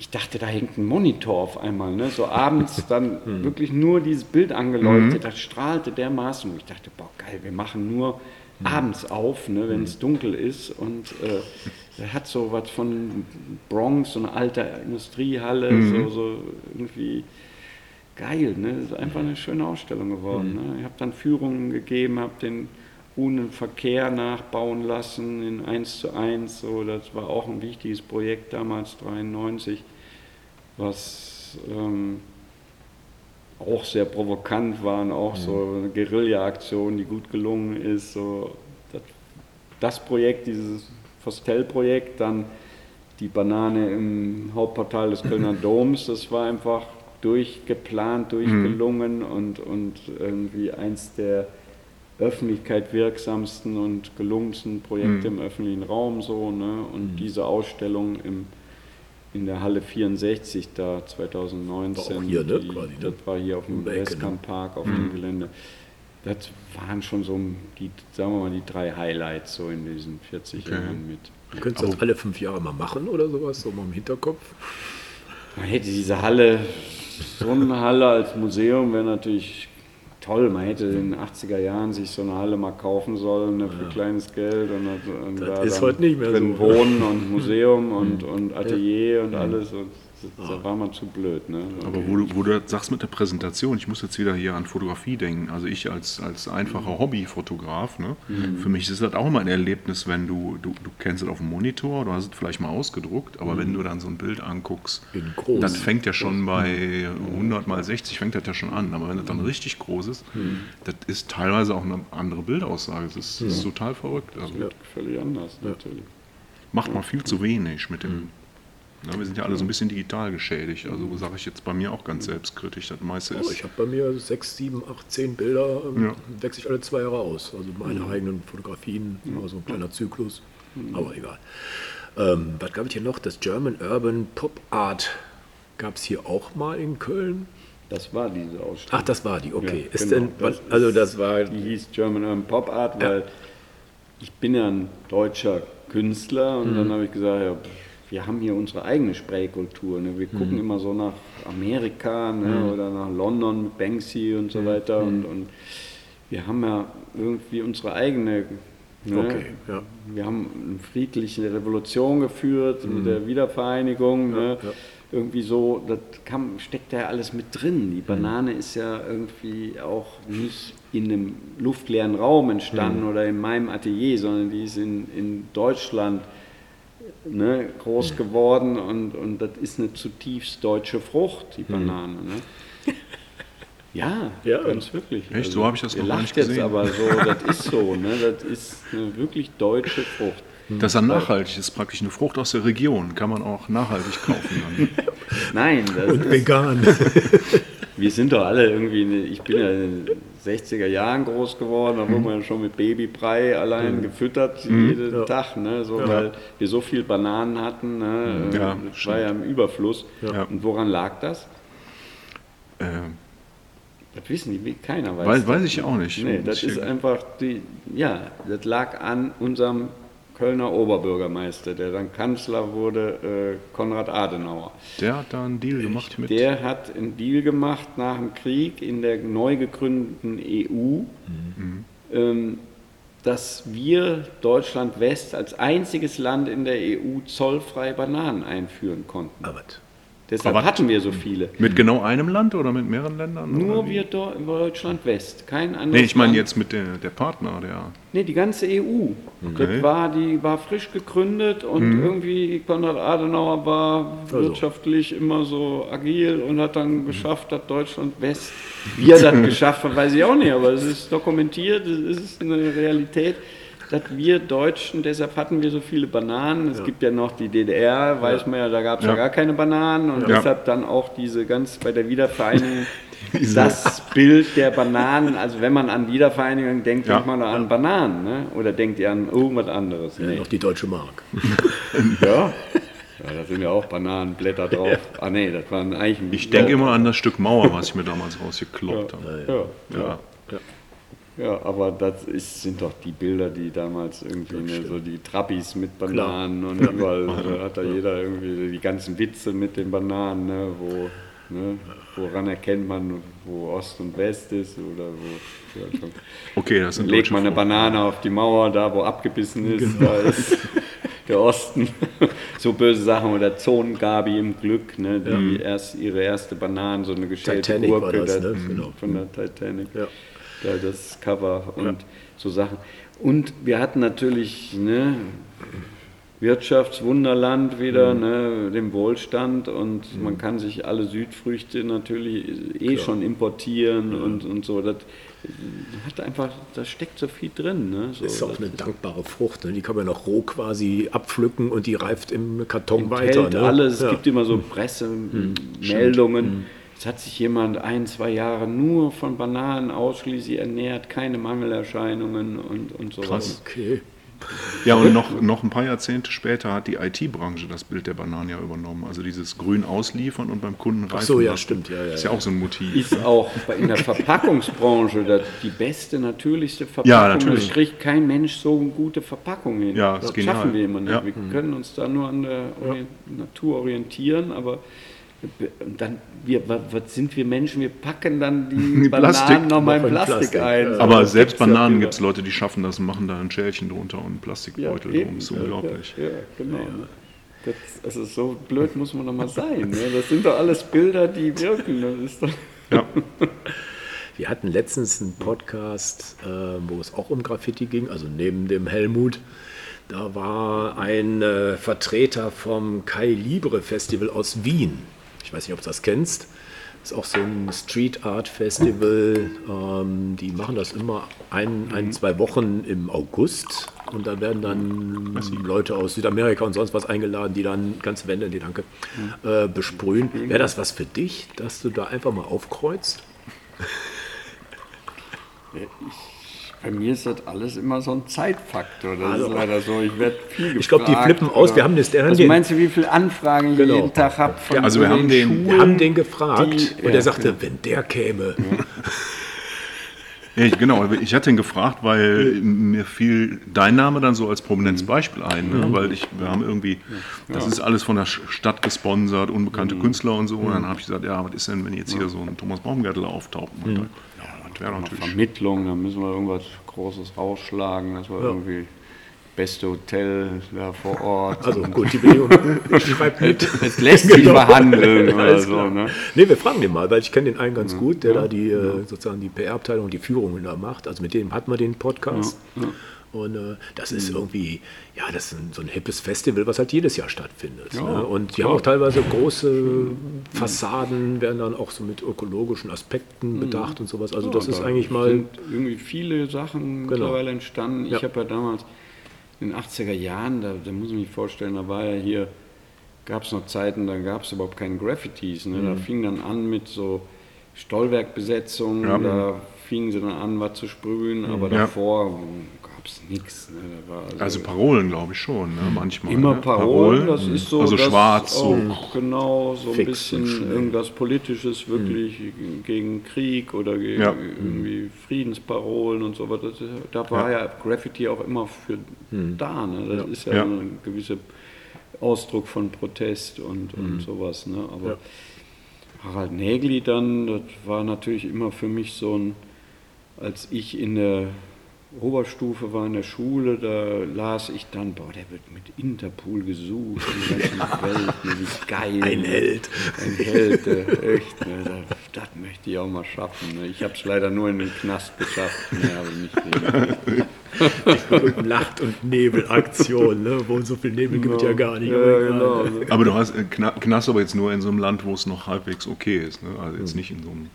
ich dachte, da hängt ein Monitor auf einmal. Ne? So abends dann wirklich nur dieses Bild angeleuchtet, das strahlte dermaßen. Und ich dachte, boah, geil, wir machen nur abends auf, ne, wenn es dunkel ist. Und äh, er hat so was von Bronx, so eine alte Industriehalle, so, so irgendwie geil. Ne? Das ist einfach eine schöne Ausstellung geworden. Ne? Ich habe dann Führungen gegeben, habe den ruhenden Verkehr nachbauen lassen in 1 zu 1. So, das war auch ein wichtiges Projekt damals, 93, was ähm, auch sehr provokant war und auch so eine Guerilla-Aktion, die gut gelungen ist. So, das, das Projekt, dieses Fostel-Projekt, dann die Banane im Hauptportal des Kölner Doms, das war einfach durchgeplant, durchgelungen und, und irgendwie eins der Öffentlichkeit wirksamsten und gelungensten Projekte im öffentlichen Raum so. Ne? Und diese Ausstellung im, in der Halle 64 da 2019, War auch hier, ne, die, quasi, ne? das war hier auf dem Ecke, Westkamp Park auf dem Gelände. Das waren schon so die, sagen wir mal, die drei Highlights so in diesen 40 Jahren mit. Du könntest das alle fünf Jahre mal machen oder sowas, so mal im Hinterkopf. Man hätte diese Halle, so eine Halle als Museum wäre natürlich toll. Man hätte in den 80er Jahren sich so eine Halle mal kaufen sollen ne, für kleines Geld und, und Das da ist dann heute nicht mehr drin so. Wohnen und Museum und, und Atelier und alles. Und da war man zu blöd. Ne? Aber wo du, wo du das sagst mit der Präsentation, ich muss jetzt wieder hier an Fotografie denken. Also ich als, als einfacher Hobbyfotograf, ne, für mich ist das auch immer ein Erlebnis, wenn du, du, du kennst es auf dem Monitor, du hast es vielleicht mal ausgedruckt, aber wenn du dann so ein Bild anguckst, das fängt ja schon bei 100 mal 60 fängt das ja schon an. Aber wenn das dann richtig groß ist, das ist teilweise auch eine andere Bildaussage. Das ist, das ist total verrückt. Also Völlig anders, natürlich. macht man viel zu wenig mit dem. Na, wir sind ja alle so ein bisschen digital geschädigt. Also sage ich jetzt bei mir auch ganz selbstkritisch. Das meiste Oh, ist. ich habe bei mir sechs, sieben, acht, zehn Bilder, ähm, Ja. wechsle ich alle zwei Jahre aus. Also meine eigenen Fotografien, immer so ein kleiner Zyklus, aber egal. Ähm, was gab es hier noch? Das German Urban Pop Art gab es hier auch mal in Köln. Das war diese Ausstellung. Ach, das war die, okay. Ja, ist genau. denn, was, also das war, Die hieß German Urban Pop Art, Ja. weil ich bin ja ein deutscher Künstler und Mhm. dann habe ich gesagt, ja, pff, wir haben hier unsere eigene Spraykultur. Ne? Wir gucken Mhm. immer so nach Amerika ne? oder nach London mit Banksy und Mhm. so weiter und, und wir haben ja irgendwie unsere eigene. Ne? Okay, ja. Wir haben eine friedliche Revolution geführt mit der Wiedervereinigung. Ne? Mhm. ja. Irgendwie so, das kam, steckt da ja alles mit drin. Die Banane ist ja irgendwie auch nicht in einem luftleeren Raum entstanden oder in meinem Atelier, sondern die ist in, in Deutschland ne, groß geworden und, und das ist eine zutiefst deutsche Frucht, die Banane. Ne? Ja, Ja. ganz wirklich. Also, Echt? So habe ich das noch gar nicht jetzt gesehen. aber so, das ist so, ne? das ist eine wirklich deutsche Frucht. Das ist dann nachhaltig, das ist praktisch eine Frucht aus der Region, kann man auch nachhaltig kaufen. Dann. Nein, das und vegan. Wir sind doch alle irgendwie, ich bin ja 60er Jahren groß geworden, da wurde man ja schon mit Babybrei allein gefüttert jeden Ja. Tag, ne? so, weil wir so viel Bananen hatten. Ne? Ja, das war ja im Überfluss. Ja. Und woran lag das? Äh, Das wissen die, keiner weiß. Weiß- weiß ich auch nicht. Nee, das ist einfach, die, ja, das lag an unserem Kölner Oberbürgermeister, der dann Kanzler wurde, äh, Konrad Adenauer. der hat da einen Deal gemacht mit. Der hat einen Deal gemacht nach dem Krieg in der neu gegründeten EU, ähm, dass wir Deutschland West als einziges Land in der EU zollfrei Bananen einführen konnten. Aber Deshalb Aber- hatten wir so viele. Mit genau einem Land oder mit mehreren Ländern? Nur wir Do Deutschland West, kein anderes. Nee, ich meine jetzt mit der, der Partner, der. Nee, die ganze EU. Okay. Das war, die war frisch gegründet und Mhm. irgendwie Konrad Adenauer war Also. wirtschaftlich immer so agil und hat dann geschafft, dass Deutschland West, wie er das geschafft hat, weiß ich auch nicht, aber es ist dokumentiert, es ist eine Realität, dass wir Deutschen, deshalb hatten wir so viele Bananen, es gibt ja noch die DDR, weiß man ja, da gab es ja. Ja. gar keine Bananen und Ja. deshalb dann auch diese ganz bei der Wiedervereinigung das Bild der Bananen, also wenn man an Wiedervereinigung denkt, Ja. denkt man an Bananen, ne? oder denkt ihr an irgendwas anderes? Ja, Nee. noch die deutsche Mark. Ja. ja, da sind ja auch Bananenblätter drauf. Ah nee, das waren eigentlich ein Ich denke immer an das Stück Mauer, was ich mir damals rausgekloppt habe. Ja, ja. Ja. Ja, aber das ist, sind doch die Bilder, die damals irgendwie, ne, so die Trappis mit Bananen und überall da hat da jeder irgendwie die ganzen Witze mit den Bananen, ne, wo, ne, woran erkennt man, wo Ost und West ist oder wo. Ja, schon. Okay, das sind Legt man eine Banane auf die Mauer, da wo abgebissen ist, da ist der Osten. so böse Sachen oder Zonengabi im Glück, ne, die erst ihre erste Banane, so eine geschälte Titanic war Gurke das, da- ne? Genau. von der Titanic. Ja. Da das Cover und so Sachen. Und wir hatten natürlich ne, Wirtschaftswunderland wieder, Mhm. ne, den Wohlstand und man kann sich alle Südfrüchte natürlich eh schon importieren und, und so. Das hat einfach, da steckt so viel drin. Ne? So, ist auch eine dankbare Frucht. Ne? Die kann man noch roh quasi abpflücken und die reift im Karton weiter. enthält Ne? alles. Es Ja. gibt immer so Pressemeldungen. Es hat sich jemand ein, zwei Jahre nur von Bananen ausschließlich ernährt, keine Mangelerscheinungen und, und sowas. Krass. Okay. Ja, und noch, noch ein paar Jahrzehnte später hat die IT-Branche das Bild der Bananen ja übernommen. Also dieses grün ausliefern und beim Kunden reifen Ach so, ja, lassen. stimmt, ja, ja, ist ja auch so ein Motiv. Ist auch bei- in der Verpackungsbranche das die beste, natürlichste Ja, Verpackung. natürlich. Da kriegt kein Mensch so eine gute Verpackung hin. Ja, das ist genial. schaffen wir immer nicht. Ja. Wir können uns da nur an der Ori- Natur orientieren, aber dann, wir, was, sind wir Menschen? Wir packen dann die, Die Bananen Plastik. nochmal in Plastik, Plastik, ein. ja. Aber selbst Bananen gibt es Leute, die schaffen das und machen da ein Schälchen drunter und einen Plastikbeutel Ja, drum. Das ist unglaublich. Ja, ja genau. Das, also so blöd muss man doch mal sein. Ne? Das sind doch alles Bilder, die wirken. Das ist doch Ja. Wir hatten letztens einen Podcast, äh, wo es auch um Graffiti ging, also neben dem Helmut. Da war ein äh, Vertreter vom Kai Libre Festival aus Wien. Ich weiß nicht, ob du das kennst. Das ist auch so ein Street Art Festival. Ähm, die machen das immer ein, ein, zwei Wochen im August. Und da werden dann Leute aus Südamerika und sonst was eingeladen, die dann ganze Wände, die danke, äh, besprühen. Wäre das was für dich, dass du da einfach mal aufkreuzt? Bei mir ist das alles immer so ein Zeitfaktor. Das Also- ist leider so. Ich werde viel Ich glaub, die gefragt, flippen aus. Wir haben das- der Also den- meinst du, wie viele Anfragen ich Genau. jeden Tag habe von Ja, also wir haben den- Schulen? Wir haben den gefragt die- und ja, er sagte, genau. wenn der käme. Ja, ich, genau, ich hatte ihn gefragt, weil mir fiel dein Name dann so als prominentes Beispiel ein, ne? weil ich, wir haben irgendwie, das ist alles von der Stadt gesponsert, unbekannte Künstler und so. Und dann habe ich gesagt, ja, was ist denn, wenn jetzt hier so ein Thomas Baumgärtler auftaucht? Und dann, ja, wäre natürlich. Vermittlung, da müssen wir irgendwas Großes rausschlagen, dass wir irgendwie beste Hotel da vor Ort. Also gut, die Bedingung. Ich schreibe mit. es lässt sich Genau. verhandeln oder so. Ne? Nee, wir fragen den mal, weil ich kenne den einen ganz gut, der da die äh, sozusagen die PR-Abteilung, die Führungen da macht. Also mit dem hat man den Podcast. Und äh, das ist irgendwie, ja, das ist ein, so ein hippes Festival, was halt jedes Jahr stattfindet. Ja, ne? Und die klar. haben auch teilweise große Fassaden, werden dann auch so mit ökologischen Aspekten bedacht und sowas. Also das Ja, ist da eigentlich mal. sind irgendwie viele Sachen Genau. mittlerweile entstanden. Ich Ja. habe ja damals in den 80er Jahren, da, da muss ich mich vorstellen, da war ja hier, gab es noch Zeiten, da gab es überhaupt keine Graffitis. Ne? Mhm. Da fing dann an mit so Stollwerkbesetzungen, Ja. da fingen sie dann an, was zu sprühen, aber davor es nichts. Ne? War Also Parolen, glaube ich schon, ne? manchmal. Immer ne? Parolen, das ist so. Also das schwarz, auch, so. Genau, so ein bisschen irgendwas Politisches, wirklich gegen Krieg oder gegen Ja. irgendwie Friedensparolen und so weiter. Das, da war ja. Graffiti auch immer für da. Ne? Das ist ja, Ja. so ein gewisser Ausdruck von Protest und, und sowas. Ne? Aber Ja. Harald Nägeli dann, das war natürlich immer für mich so ein, als ich in der Oberstufe war in der Schule, da las ich dann, boah, der wird mit Interpol gesucht, in der ganzen Welt, wie geil. Ein? Held. Ein Held, äh, echt, ne, das, das möchte ich auch mal schaffen. Ne. Ich habe es leider nur in den Knast geschafft, ne, aber nicht Und Nacht- und Nebelaktion, ne? wo so viel Nebel gibt es ja gar nicht. Ja, genau. Aber du hast äh, Kna- Knast aber jetzt nur in so einem Land, wo es noch halbwegs okay ist. Ne? Also jetzt nicht in so einem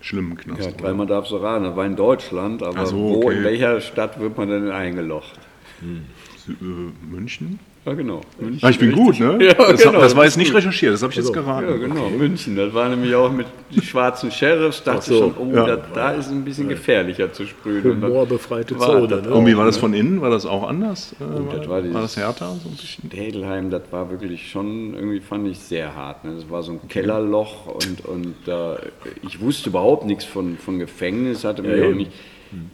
schlimmen Knast. Ja, oder? dreimal darfst du raten, das war in Deutschland, aber so, wo, okay. in welcher Stadt wird man denn eingelocht? Sü- äh, München? Ja, genau. München, Ah, ich bin gut, ne? Ja, das, genau. das war jetzt nicht recherchiert, das habe ich jetzt Also, geraten. Ja, genau, München. Das war nämlich auch mit den schwarzen Sheriffs. Dachte Ach so, schon, oh, ja. da, da ist es ein bisschen gefährlicher zu sprühen. Humorbefreite war Zone. das Ne? Und wie war das von innen? War das auch anders? Äh, Oh, das war war, das härter? So ein bisschen? Städelheim, das war wirklich schon, irgendwie fand ich sehr hart. Ne? Das war so ein Kellerloch und, und da ich wusste überhaupt nichts von, von Gefängnis, hatte mir auch nicht,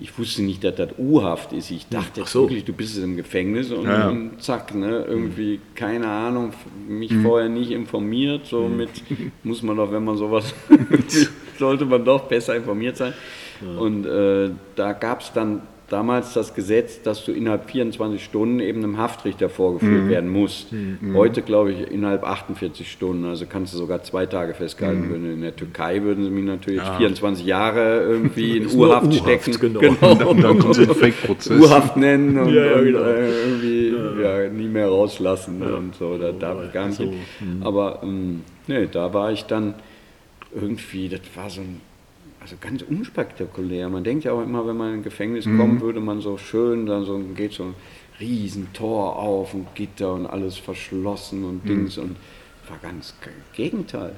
ich wusste nicht, dass das U-Haft ist. Ich dachte Ach so. wirklich, du bist im Gefängnis und, Ja, ja. und zack, ne? irgendwie, keine Ahnung, mich vorher nicht informiert, so mit, muss man doch, wenn man sowas, sollte man doch besser informiert sein. Und äh, da gab es dann damals das Gesetz, dass du innerhalb 24 Stunden eben einem Haftrichter vorgeführt werden musst. Heute glaube ich innerhalb 48 Stunden, also kannst du sogar zwei Tage festgehalten werden. In der Türkei würden sie mich natürlich 24 Jahre irgendwie in U-Haft, stecken. genau. Und dann, und dann kommt so ein Fake-Prozess. U-Haft nennen und, Ja, ja, und genau. äh, irgendwie ja. nie mehr rauslassen und so. Da darf ich gar nicht so, hin. Aber ähm, nee, da war ich dann irgendwie, das war so ein, also ganz unspektakulär. Man denkt ja auch immer, wenn man in ein Gefängnis kommt, würde man so schön, dann so geht so ein Riesentor auf und Gitter und alles verschlossen und Dings und war ganz Gegenteil.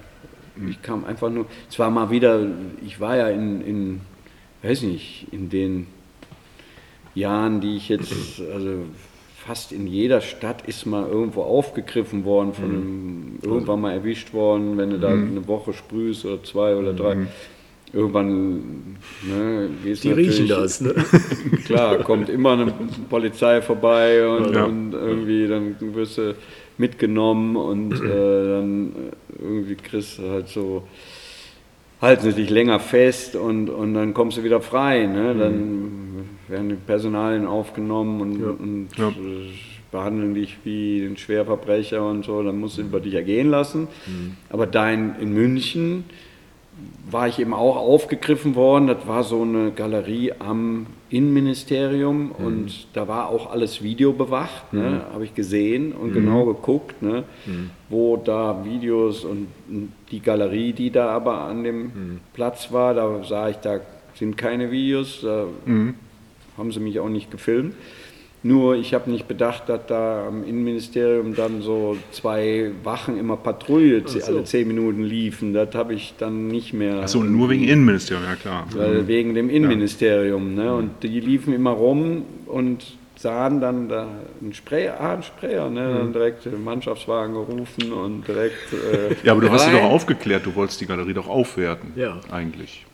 Ich kam einfach nur, zwar mal wieder, ich war ja in, in weiß nicht, in den Jahren, die ich jetzt, also fast in jeder Stadt ist mal irgendwo aufgegriffen worden, von einem, irgendwann mal erwischt worden, wenn du da eine Woche sprühst oder zwei oder drei. Irgendwann ne, gehst Die riechen das. Ne? Klar, kommt immer eine Polizei vorbei und, Ja. und irgendwie dann wirst du mitgenommen und äh, dann irgendwie kriegst du halt so, halten sie dich länger fest und, und dann kommst du wieder frei. Ne? Dann werden die Personalien aufgenommen und, und Ja. behandeln dich wie ein Schwerverbrecher und so, dann musst du über dich ergehen lassen. Aber da in, in München war ich eben auch aufgegriffen worden. Das war so eine Galerie am Innenministerium und da war auch alles videobewacht, ne? habe ich gesehen und genau geguckt, ne? wo da Videos und die Galerie, die da aber an dem Platz war, da sah ich, da sind keine Videos, da haben sie mich auch nicht gefilmt. Nur ich habe nicht bedacht, dass da am Innenministerium dann so zwei Wachen immer Patrouille so. alle zehn Minuten liefen. Das habe ich dann nicht mehr. Achso, nur wegen Innenministerium, ja klar. Weil wegen dem Innenministerium. Ne? Und die liefen immer rum und sahen dann da einen Sprayer, ah, einen Sprayer, ne? dann direkt den Mannschaftswagen gerufen und direkt. Äh, Ja, aber du hast sie rein. doch aufgeklärt, du wolltest die Galerie doch aufwerten. Ja. Eigentlich.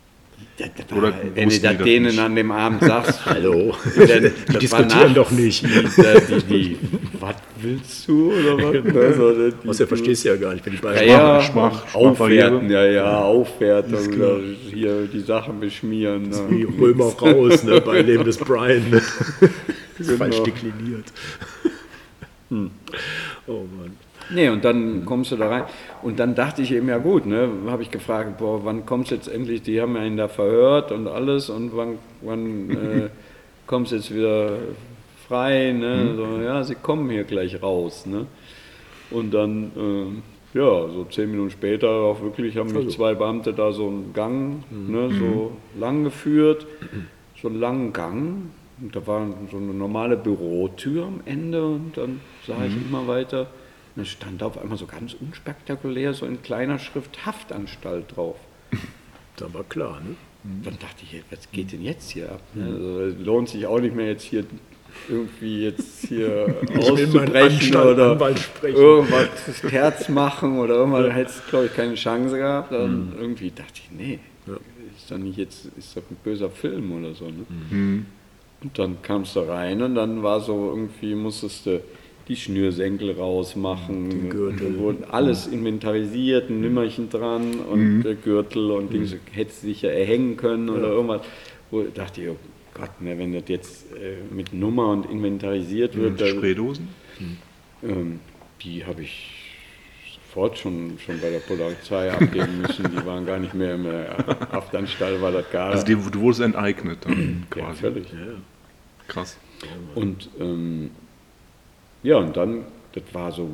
Das, das Oder wenn du das das denen an dem Abend sagst, Hallo. dann, Die das diskutieren doch nicht. Die, die, die, was willst du oder was? Also, die, Was, der verstehst du ja gar nicht, wenn die beiden Ja, ja, Schmach- aufwerten, ja, ja, aufwerten, oder hier die Sachen beschmieren. die Ne. Römer raus, ne, bei Leben des Brian. Ne? Das ist falsch Genau. dekliniert. Oh Mann. Nee, und dann kommst du da rein. Und dann dachte ich eben, ja gut, ne, habe ich gefragt, boah, wann kommst du jetzt endlich, die haben ja ihn da verhört und alles, und wann, wann äh, kommst du jetzt wieder frei, ne? So, ja, sie kommen hier gleich raus, ne? Und dann, ähm, ja, so zehn Minuten später auch wirklich haben mich zwei Beamte da so einen Gang, ne, so lang geführt, so einen langen Gang. Und da war so eine normale Bürotür am Ende und dann sah ich immer weiter. Und dann stand da auf einmal so ganz unspektakulär so in kleiner Schrift Haftanstalt drauf. Da war klar, ne? Dann dachte ich, was geht denn jetzt hier ab? ne? Also, lohnt sich auch nicht mehr jetzt hier irgendwie jetzt hier Ich auszubrechen oder irgendwas Terz machen oder irgendwas. Da hättest du, glaube ich, keine Chance gehabt. Dann irgendwie dachte ich, nee, ist doch nicht jetzt, ist doch ein böser Film oder so. Ne? Und dann kamst du rein und dann war so irgendwie, musstest du die Schnürsenkel rausmachen. Den Gürtel. Da wurden alles inventarisiert, ein Nimmerchen dran und der Gürtel und Dings, hättest du dich ja erhängen können oder irgendwas. Wo dachte ich, oh Gott, ne, wenn das jetzt äh, mit Nummer und inventarisiert wird, dann, Spraydosen? ähm, die habe ich sofort schon, schon bei der Polizei abgeben müssen. Die waren gar nicht mehr in der Haftanstalt, weil das gar Also die, du wurdest enteignet dann ja, quasi. völlig. Krass. Und ähm, ja, und dann, das war so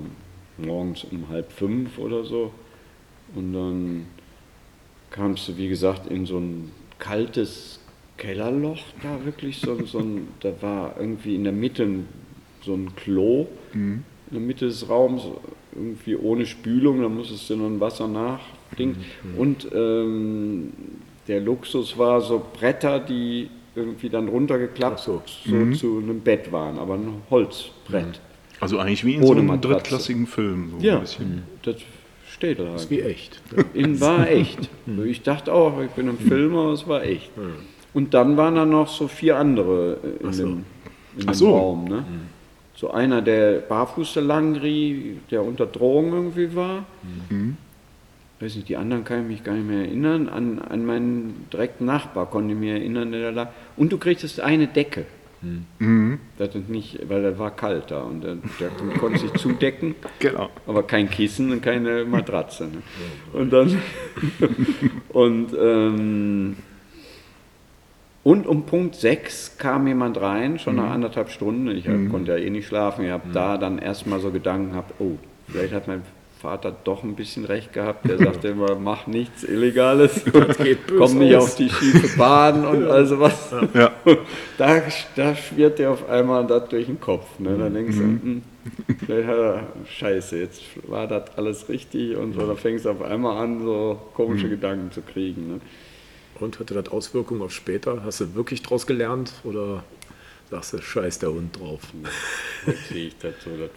morgens um halb fünf oder so. Und dann kamst du, wie gesagt, in so ein kaltes Kellerloch da wirklich. So, so ein, da war irgendwie in der Mitte ein- so ein Klo in der Mitte des Raums, irgendwie ohne Spülung, da musstest du dann Wasser nachdingen. Und ähm, der Luxus war so Bretter, die irgendwie dann runtergeklappt so. so zu einem Bett waren, aber ein Holzbrett. Also eigentlich wie in Ohne so einem Matratze. drittklassigen Film. So Ja, ein bisschen. das steht da. Das ist wie echt. In war echt. Ich dachte auch, ich bin ein Filmer, aber es war echt. Und dann waren da noch so vier andere in so. dem, in Ach dem so. Raum. Ne? So einer, der barfuß da lang rief, der unter Drogen irgendwie war. Weiß nicht, die anderen kann ich mich gar nicht mehr erinnern. An, an meinen direkten Nachbar konnte ich mich erinnern, der da lag. Und du kriegtest eine Decke. Das ist nicht, weil das war kalt da und der, der konnte sich zudecken. Genau. Aber kein Kissen und keine Matratze. Ne? Und dann. und, ähm, und um Punkt 6 kam jemand rein, schon nach anderthalb Stunden. Ich hab- konnte ja eh nicht schlafen. Ich habe da dann erstmal so Gedanken gehabt: oh, vielleicht hat mein Vater doch ein bisschen recht gehabt. Der sagte immer: mach nichts Illegales, komm nicht aus. auf die schiefe Bahn und also was. Ja. Da, da schwirrt dir auf einmal das durch den Kopf. Ne? Da denkst du, hm, vielleicht hat er, scheiße, jetzt war das alles richtig und so. Da fängst du auf einmal an, so komische Gedanken zu kriegen. Ne? Und hatte das Auswirkungen auf später? Hast du wirklich draus gelernt oder sagst du, scheiß der Hund drauf? Jetzt sehe ich das so. Das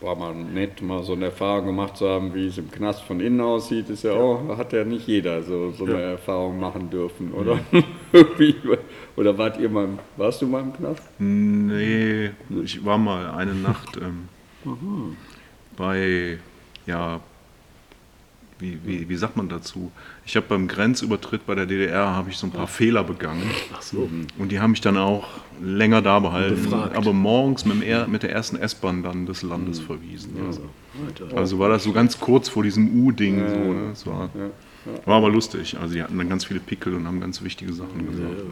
war mal nett, mal so eine Erfahrung gemacht zu haben, wie es im Knast von innen aussieht. Ist ja auch, hat ja nicht jeder so, so eine Erfahrung machen dürfen, oder? Irgendwie. oder wart ihr mal, warst du mal im Knast? Nee, ich war mal eine Nacht ähm, bei, ja, wie, wie, wie sagt man dazu? Ich habe beim Grenzübertritt bei der DDR habe ich so ein paar Fehler begangen Ach so. und die haben mich dann auch länger da behalten, Befragt. aber morgens mit, er, mit der ersten S-Bahn dann des Landes verwiesen. Ja. Also. Also war das so ganz kurz vor diesem U-Ding. So, ne? War, Ja. war aber lustig. Also die hatten dann ganz viele Pickel und haben ganz wichtige Sachen gesagt.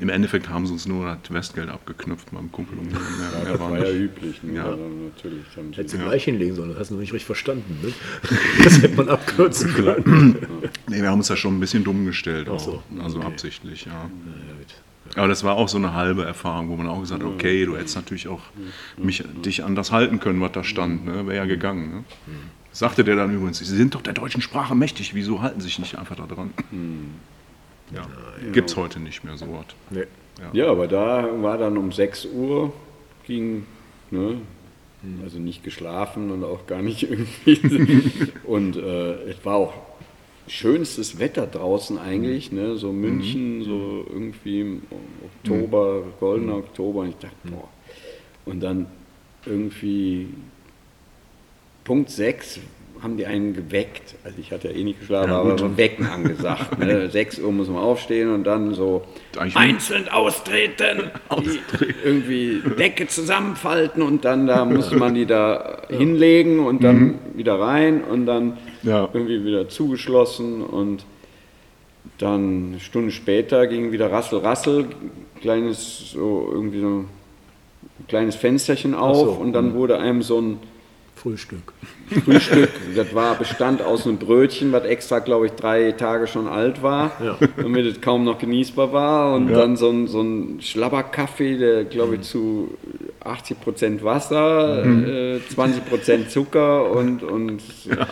Im Endeffekt haben sie uns nur das Westgeld abgeknüpft beim Kumpel und mehr, mehr Das war war ja nicht. üblich. Ne? Ja. Also natürlich Hättest du gleich hinlegen sollen, das hast du noch nicht richtig verstanden. Ne? Das hätte man abkürzen können. Nee, wir haben uns da schon ein bisschen dumm gestellt. Auch. so, Also okay. absichtlich, ja. Ja. Aber das war auch so eine halbe Erfahrung, wo man auch gesagt hat, okay, du hättest natürlich auch mich, dich an das halten können, was da stand. Ne? Wäre ja gegangen. Ne? Sagte der dann übrigens, Sie sind doch der deutschen Sprache mächtig, wieso halten Sie sich nicht einfach da dran? Ja. Gibt es heute nicht mehr so was. Nee. Ja, aber da war dann um 6 Uhr, ging, ne, also nicht geschlafen und auch gar nicht irgendwie. und äh, es war auch schönstes Wetter draußen eigentlich, ne, so München, so irgendwie im Oktober, goldener Oktober. Und ich dachte, boah. Und dann irgendwie Punkt 6 haben die einen geweckt. Also ich hatte ja eh nicht geschlafen, Ja, aber so Wecken angesagt. Ne? 6 Uhr muss man aufstehen und dann so einzeln austreten, Die irgendwie Decke zusammenfalten und dann da musste man die da hinlegen und dann wieder rein und dann Ja. irgendwie wieder zugeschlossen und dann eine Stunde später ging wieder Rassel, Rassel, kleines, so irgendwie so ein kleines Fensterchen auf so, und dann wurde einem so ein Frühstück. Frühstück, das war bestand aus einem Brötchen, was extra, glaube ich, drei Tage schon alt war, Ja. damit es kaum noch genießbar war. Und Ja. dann so ein, so ein Schlabberkaffee, der, glaube ich, zu 80% Wasser, äh, 20% Zucker und, und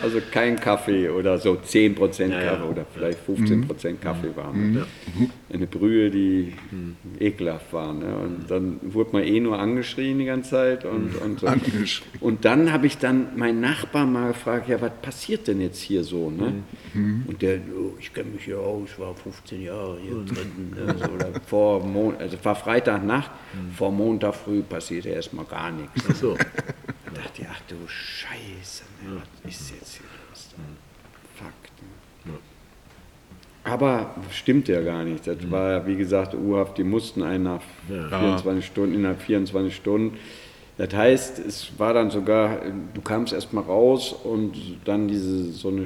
also kein Kaffee oder so 10% Ja, ja. Kaffee oder vielleicht 15% Kaffee war. Ne? Eine Brühe, die ekelhaft war. Ne? Und dann wurde man eh nur angeschrien die ganze Zeit. Und, und, so. Und dann habe ich dann meinen Nachbarn mal gefragt, ja, was passiert denn jetzt hier so? Ne? Und der, oh, ich kenne mich hier aus, ich war 15 Jahre hier drin. Ne? So, oder vor Mon also war Freitagnacht, vor Montag früh passierte erstmal gar nichts. Ach so. Da dachte ich, ach du Scheiße, ne? was ist jetzt hier los? Fuck. Ne? Aber stimmt ja gar nicht. Das war ja, wie gesagt, urhaft, die mussten einen nach 24 Stunden, innerhalb 24 Stunden. Das heißt, es war dann sogar, du kamst erstmal raus und dann diese so eine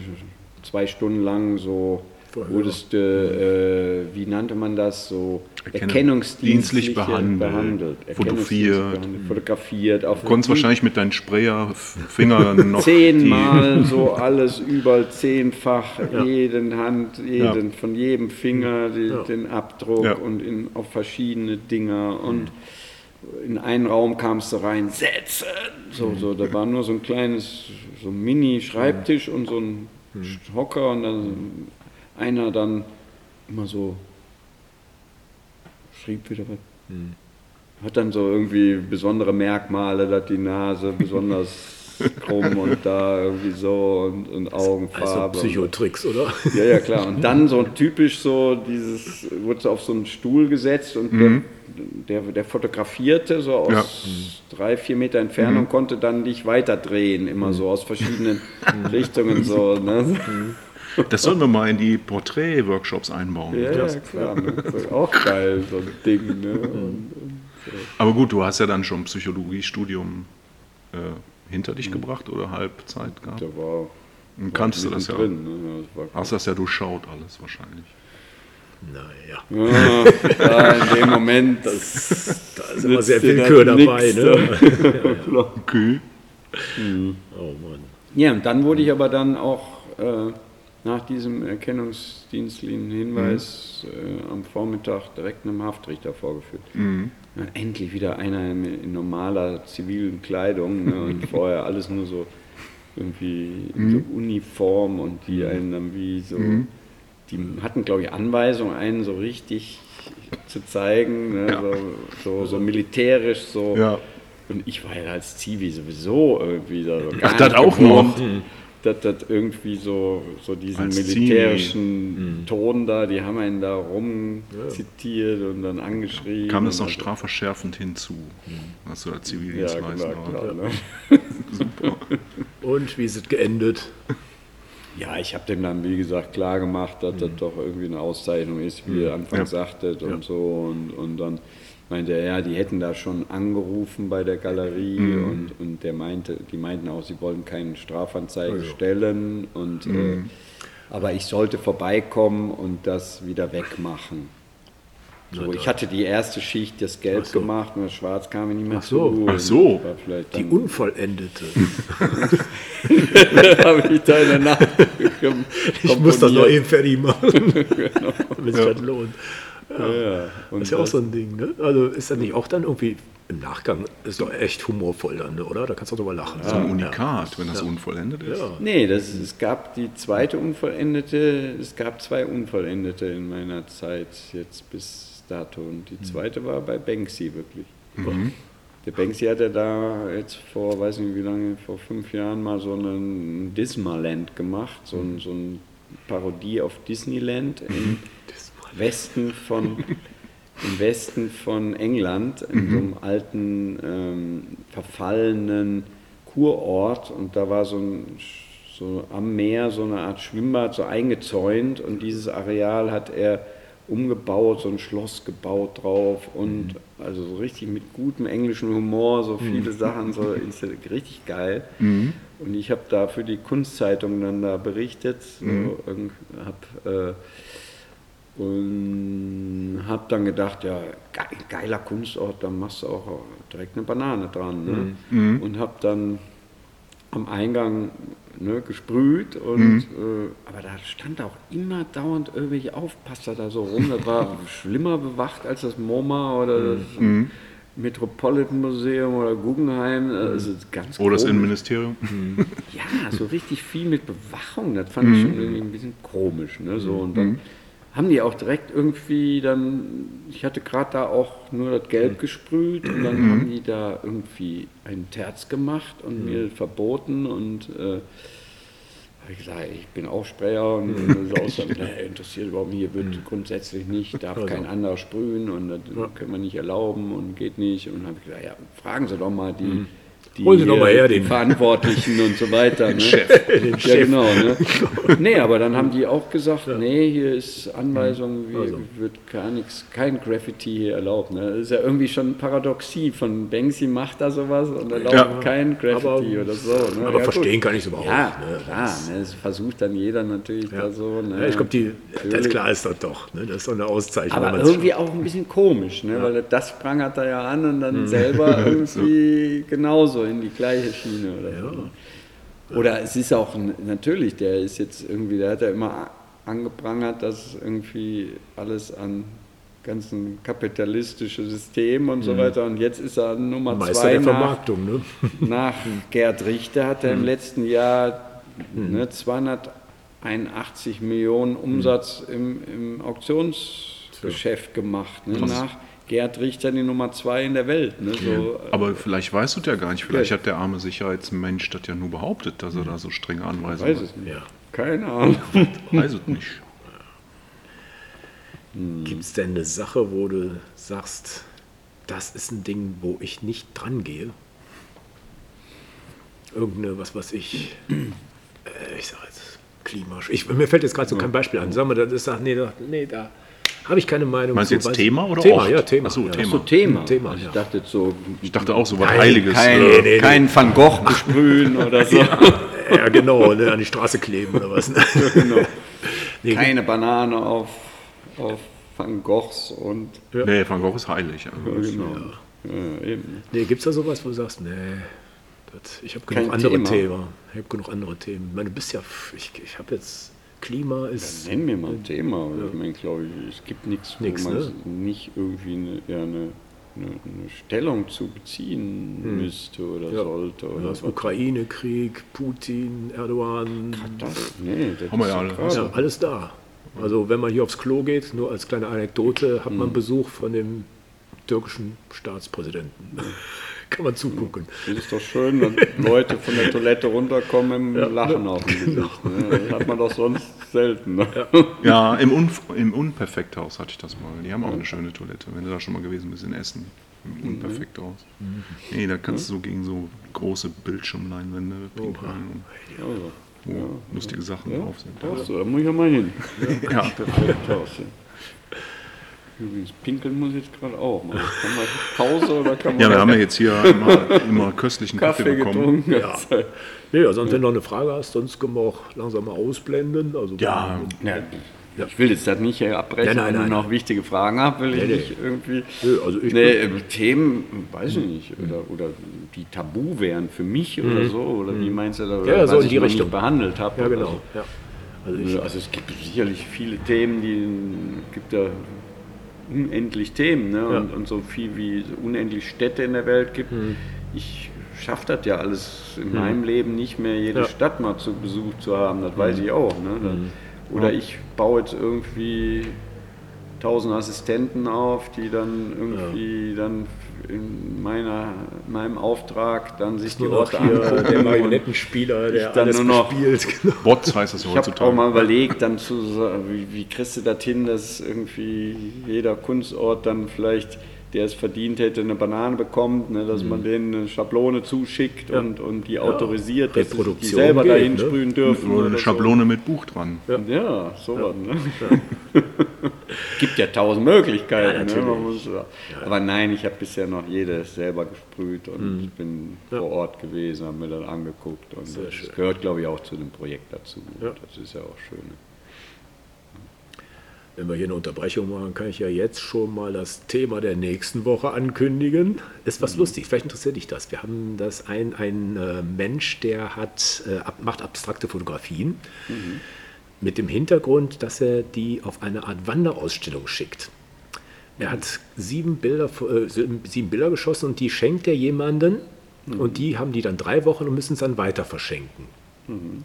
zwei Stunden lang so wurdest du, äh, wie nannte man das, so Erkennung- erkennungsdienstlich dienstlich behandelt, behandelt. Fotografiert. Behandelt, fotografiert. Auf Du konntest wahrscheinlich mit deinen Sprayerfingern noch zehnmal so alles überall zehnfach jeden Hand jeden von jedem Finger die, den Abdruck Ja. und in, auf verschiedene Dinger und in einen Raum kamst du rein setzen so so da war nur so ein kleines so ein Mini Schreibtisch und so ein Hocker und dann einer dann immer so schrieb wieder was. Hat dann so irgendwie besondere Merkmale, dass die Nase besonders krumm und da irgendwie so und, und Also Augenfarbe. Psychotricks, oder? ja, ja, klar. Und dann so typisch so dieses, wurde so auf so einen Stuhl gesetzt und der, der, der fotografierte so aus Ja. drei, vier Meter Entfernung, konnte dann dich weiterdrehen, immer so aus verschiedenen Richtungen so. Ne? Das sollen wir mal in die Porträt-Workshops einbauen. Ja, ja, klar. Ne? Das ist auch geil, so ein Ding. Ne? Und, Aber gut, du hast ja dann schon Psychologiestudium äh, hinter dich gebracht oder Halbzeit gehabt. da war Dann kannst du das ja. mittendrin, Ne? Das war Hast das ja durchschaut alles wahrscheinlich. Naja, Ja, ja, in dem Moment, das da ist immer sehr Willkür das dabei. nix, Ne? Okay. Oh Mann. Ja, und dann wurde ich aber dann auch äh, nach diesem erkennungsdienstlichen Hinweis äh, am Vormittag direkt einem Haftrichter vorgeführt. Ja, endlich wieder einer in, in normaler zivilen Kleidung ne, und vorher alles nur so irgendwie in so Uniform und die einen dann wie so, die hatten glaube ich Anweisung, einen so richtig zu zeigen, ne, so, so, so militärisch so. Ja. Und ich war ja als Zivi sowieso irgendwie da so Ach, das auch noch? Dass das irgendwie so, so diesen Als militärischen Ton da, die haben einen da rum zitiert und dann angeschrieben. Kam das noch und- strafverschärfend hinzu, was du als Ja, Zivildienstleister klar, klar, warst. ne? Und wie ist es geendet? Ja, ich habe dem dann, wie gesagt, klar gemacht, dass das doch irgendwie eine Auszeichnung ist, wie ihr anfangs Ja. sagtet und so. Und, und dann meinte er, ja, die hätten da schon angerufen bei der Galerie und, und der meinte, die meinten auch, sie wollen keine Strafanzeige stellen. Und, äh, aber ich sollte vorbeikommen und das wieder wegmachen. So, ich hatte die erste Schicht das Gelb so. gemacht und das Schwarz kam mir nicht mehr Ach so. zu. Ach so. Das war vielleicht Die dann- Unvollendete. habe ich da in der Nacht Ich muss das noch eben fertig machen, damit sich das lohnt. Ja, und Das ist ja auch so ein Ding, ne? Also ist das nicht auch dann irgendwie im Nachgang, ist doch echt humorvoll dann, oder? Da kannst du auch drüber lachen. So ein Unikat, wenn das unvollendet ist. Ja. Nee, das, es gab die zweite Unvollendete, es gab zwei Unvollendete in meiner Zeit jetzt bis dato. Und die zweite war bei Banksy wirklich. Der Banksy hatte da jetzt vor, weiß nicht wie lange, vor fünf Jahren mal so einen Dismaland gemacht, so, ein, so eine Parodie auf Disneyland im Westen von im Westen von England, in so einem alten, ähm, verfallenen Kurort. Und da war so, ein, so am Meer so eine Art Schwimmbad, so eingezäunt. Und dieses Areal hat er umgebaut, so ein Schloss gebaut drauf. Und also so richtig mit gutem englischen Humor, so viele Sachen, so richtig geil. Und ich habe da für die Kunstzeitung dann da berichtet, so, irgend- hab, äh, und habe dann gedacht, ja, ge- geiler Kunstort, da machst du auch direkt eine Banane dran. Ne? Und habe dann am Eingang ne, gesprüht, und, äh, aber da stand auch immer dauernd irgendwelche Aufpasser da so rum. Das war schlimmer bewacht als das MoMA oder das Metropolitan Museum oder Guggenheim. Also ganz Oder das komisch. Innenministerium. Ja, so richtig viel mit Bewachung, das fand ich schon irgendwie ein bisschen komisch. Ne? So, und dann haben die auch direkt irgendwie dann, ich hatte gerade da auch nur das Gelb gesprüht und dann haben die da irgendwie einen Terz gemacht und mir verboten und äh, habe ich gesagt, ich bin auch Sprayer und nee, interessiert überhaupt hier wird grundsätzlich nicht, darf kein anderer sprühen und das können wir nicht erlauben und geht nicht. Und habe ich gesagt, ja, fragen Sie doch mal die die, Holen Sie doch mal hier, her die den- Verantwortlichen und so weiter. Ne? Den Ja, Chef. genau. Ne? Nee, aber dann haben die auch gesagt, nee, hier ist Anweisung, wie, Also. wird gar nichts, kein Graffiti hier erlaubt. Ne? Das ist ja irgendwie schon Paradoxie von Banksy macht da sowas und erlaubt Ja. kein Graffiti Aber- oder so. Ne? Aber ja, verstehen gut. kann ich es überhaupt. Ja, ne? klar, ne? das versucht dann jeder natürlich da so. Ne? Ja, ich glaube, die, das Natürlich. klar ist das doch. Ne? Das ist doch eine Auszeichnung. Aber irgendwie auch ein bisschen komisch, ne? weil das prangert er ja an und dann selber irgendwie genauso in die gleiche Schiene. Oder, so. ne? oder es ist auch natürlich, der ist jetzt irgendwie, der hat ja immer angeprangert, dass irgendwie alles an ganzen kapitalistische System und so weiter und jetzt ist er Nummer Meister zwei der nach, Vermarktung. Ne? nach Gerd Richter hat er im letzten Jahr ne, 281 Millionen Umsatz im, im Auktionsgeschäft gemacht. Ne, nach Gerd Richter die Nummer zwei in der Welt. Ne, so, Aber vielleicht weißt du das ja gar nicht. Vielleicht hat der arme Sicherheitsmensch das ja nur behauptet, dass er da so strenge Anweisungen weiß es nicht. Ja. Keine Ahnung. hat. Weiß es nicht. Gibt es denn eine Sache, wo du sagst, das ist ein Ding, wo ich nicht dran gehe? Irgendeine, was weiß ich, äh, ich sage jetzt Klimasch. Ich, mir fällt jetzt gerade so kein Beispiel an. Sag mal, das ist, nee, nee, da habe ich keine Meinung Meinst du zu. jetzt Thema oder Thema, Ort? ja, Thema. Ach so, ja. Thema. So Thema. Thema, ich ja. dachte jetzt so, Ich dachte auch so was Nein, Heiliges. kein, äh, nee, nee. kein Van Gogh besprühen oder so. Ja, genau, ne, an die Straße kleben oder was. Ne? genau. Nee, Keine Banane auf, auf Van Goghs und Nee, Van Gogh ist heilig. Also genau. Ja, eben. Nee, gibt es da sowas, wo du sagst, nee, das, ich habe Kein genug andere Thema. Themen. Ich habe genug andere Themen. Ich meine, du bist ja, ich, ich habe jetzt, Klima ist, Nenn mir mal ein Thema. Ich meine, glaube ich, es gibt nichts, wo Nix, man ne? nicht irgendwie eine, ja, eine, eine, eine Stellung zu beziehen müsste oder Hm. Ja. sollte. ja, Oder das Ukraine-Krieg, Putin, Erdogan, das, nee, das Haben wir ist ja doch alle. gerade- ja, alles da. Also wenn man hier aufs Klo geht, nur als kleine Anekdote, hat Hm. man Besuch von dem türkischen Staatspräsidenten. Kann man zugucken. Das ist doch schön, wenn Leute von der Toilette runterkommen im Lachen auf dem Gesicht. Ne? Das hat man doch sonst selten. Ne? Ja, im, Unf im Unperfekthaus hatte ich das mal. Die haben auch eine schöne Toilette, wenn du da schon mal gewesen bist in Essen. Im Unperfekthaus. Nee, da kannst du so gegen so große Bildschirmleinwände pinkeln, Also, wo lustige Sachen ja, drauf sind. da muss ich ja mal hin. Ja. Perfekt ja. Übrigens, pinkeln muss ich jetzt gerade auch mal. Kann man Pause oder kann man ja, wir haben ja jetzt hier immer, immer köstlichen Kaffee, Kaffee bekommen. getrunken? Ja. Nee, also wenn du noch eine Frage hast, sonst können wir auch langsam mal ausblenden. Also Ja, Ja, Ich will jetzt das nicht abbrechen, Ja, nein, wenn ich noch wichtige Fragen habe, will ich nicht irgendwie. Nö, also ich nee, Themen, weiß ich nicht, oder, oder die tabu wären für mich oder so, oder wie meinst du da, Mhm. Ja, so was die ich noch Richtung. nicht behandelt habe. Ja, genau. so. Ja. Also ich, Nö, Also es gibt sicherlich viele Themen, die gibt ja unendlich Themen ne? Ja. und, und so viel wie unendlich Städte in der Welt gibt. Mhm. Ich schaffe das ja alles in meinem Leben nicht mehr, jede Ja. Stadt mal zu Besuch zu haben, das weiß ich auch. Ne? Da- Oder ich baue jetzt irgendwie tausend Assistenten auf, die dann irgendwie dann in meiner, meinem Auftrag dann sich die Orte hier angucken. der Marionettenspieler, der dann alles nur noch- gespielt. Genau. Bots heißt das ich habe auch heutzutage. mal überlegt, dann zu wie, wie kriegst du das hin, dass irgendwie jeder Kunstort dann vielleicht, der es verdient hätte, eine Banane bekommt, ne, dass man denen eine Schablone zuschickt und, und die autorisiert, dass sie die selber geht, dahin ne? sprühen dürfen. Oder eine so. Schablone mit Buch dran. Ja, sowas. Ne? Gibt ja tausend Möglichkeiten. Ja, ne? muss, aber nein, ich habe bisher noch jedes selber gesprüht und ich bin vor Ort gewesen, habe mir das angeguckt. Und das schön. gehört, glaube ich, auch zu dem Projekt dazu. Ja. Das ist ja auch schön. Wenn wir hier eine Unterbrechung machen, kann ich ja jetzt schon mal das Thema der nächsten Woche ankündigen. Ist was lustig, vielleicht interessiert dich das. Wir haben das ein, ein äh, Mensch, der hat, äh, macht abstrakte Fotografien mit dem Hintergrund, dass er die auf eine Art Wanderausstellung schickt. Er hat sieben Bilder, äh, sieben Bilder geschossen und die schenkt er jemanden und die haben die dann drei Wochen und müssen es dann weiter verschenken.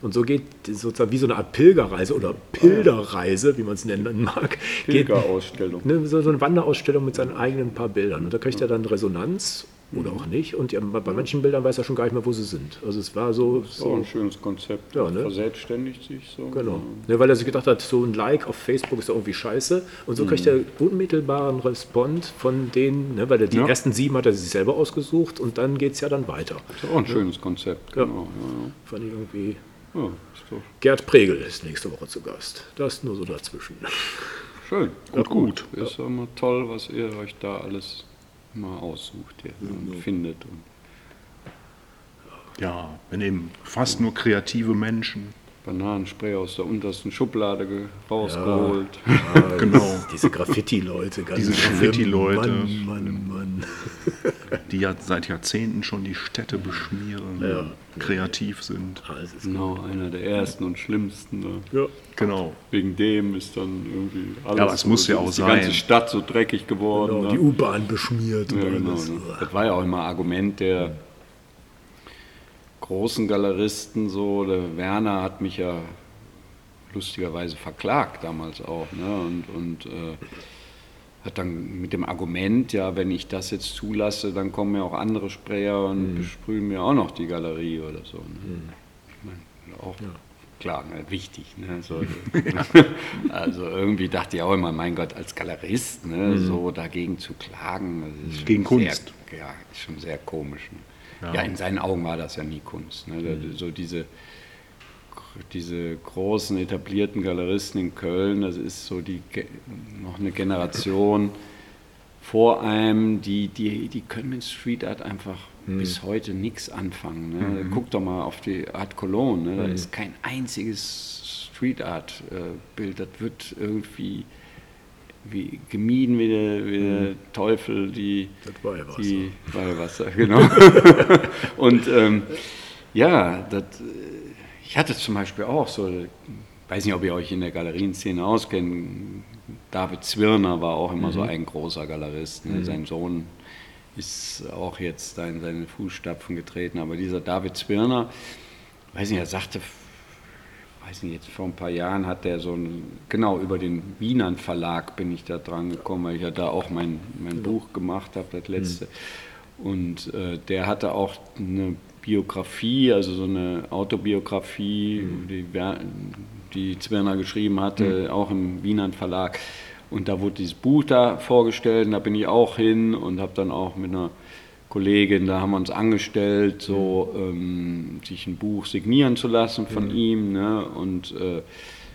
Und so geht sozusagen wie so eine Art Pilgerreise oder Pilderreise, wie man es nennen mag, geht, Pilgerausstellung. Ne, so, so eine Wanderausstellung mit seinen eigenen paar Bildern. Und da kriegt er dann Resonanz oder auch nicht. Und ja, bei manchen Bildern weiß er schon gar nicht mehr, wo sie sind. Also es war so, Das ist auch so ein schönes Konzept. Ja, ne? Verselbstständigt sich so. Genau. Ne, weil er sich gedacht hat, so ein Like auf Facebook ist doch irgendwie scheiße. Und so kriegt er unmittelbaren Respond von denen, ne, weil er die Ja. ersten sieben hat er sich selber ausgesucht und dann geht es ja dann weiter. Das ist auch ein schönes Konzept. Ja. Genau. Fand ich irgendwie. Ja, ja. ja, Gerd Pregel ist nächste Woche zu Gast. Das nur so dazwischen. schön. Gut, gut. Ist ja immer toll, was ihr euch da alles mal aussucht hier, und findet. Und Ja, wir nehmen fast nur kreative Menschen. Bananenspray aus der untersten Schublade ge- rausgeholt. Genau. Diese Graffiti-Leute, ganz Diese. Graffiti-Leute. Mann, Mann, Mann. die ja seit Jahrzehnten schon die Städte beschmieren, Ja. kreativ sind. Es ist Genau, einer der ersten und schlimmsten. Ne? ja. Genau. Wegen dem ist dann irgendwie alles. Ja, aber es muss ja auch ist die sein. ganze Stadt so dreckig geworden. Genau, ne? die U-Bahn beschmiert Ja, und genau, alles. ne? Das war ja auch immer Argument der großen Galeristen. So, der Werner hat mich ja lustigerweise verklagt damals auch. Ne? Und, und äh, hat dann mit dem Argument, ja, wenn ich das jetzt zulasse, dann kommen ja auch andere Sprayer und besprühen mir auch noch die Galerie oder so. Ne? Ich mein, auch klar, ne, wichtig. Ne? So, also irgendwie dachte ich auch immer, mein Gott, als Galerist, ne, so dagegen zu klagen, das ist schon Gegen sehr, Kunst. Ja, ist schon sehr komisch. Ne? Ja. Ja. in seinen Augen war das ja nie Kunst. Ne? Da- So diese, diese großen etablierten Galeristen in Köln, das ist so die noch eine Generation vor einem, die, die, die können mit Street Art einfach bis heute nichts anfangen. Ne? Guck doch mal auf die Art Cologne, ne? da ist kein einziges Street Art äh, Bild, das wird irgendwie wie gemieden wie der, wie der Teufel, die, Das Weihwasser. die Weihwasser, genau. Und ähm, ja, das, äh, ich hatte zum Beispiel auch so, weiß nicht, ob ihr euch in der Galerienszene auskennt, David Zwirner war auch immer so ein großer Galerist. Ne? Sein Sohn ist auch jetzt da in seine Fußstapfen getreten, aber dieser David Zwirner, weiß nicht, er sagte, weiß nicht, jetzt vor ein paar Jahren hat der so ein, genau, über den Wienern Verlag bin ich da dran gekommen, weil ich ja da auch mein, mein Buch gemacht habe, das letzte. Und äh, der hatte auch eine Biografie, also so eine Autobiografie, die, Wer- die Zwirner geschrieben hatte, auch im Wienern Verlag. Und da wurde dieses Buch da vorgestellt und da bin ich auch hin und habe dann auch mit einer Kollegin, da haben wir uns angestellt, so ähm, sich ein Buch signieren zu lassen von ihm. Ne? Und äh,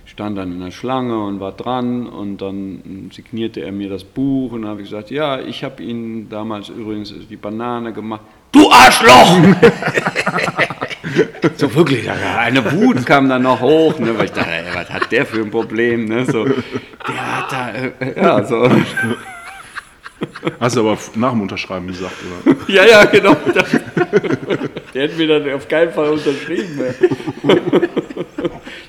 stand dann in der Schlange und war dran und dann signierte er mir das Buch und dann habe ich gesagt, ja, ich habe Ihnen damals übrigens die Banane gemacht. Du Arschloch! so wirklich, eine Wut kam dann noch hoch, ne? weil ich dachte, ey, was hat der für ein Problem? Ne? So, der hat da, äh, ja, so. Hast du aber nach dem Unterschreiben gesagt, oder? Ja, ja, genau. Der hätte mir dann auf keinen Fall unterschrieben. Mehr.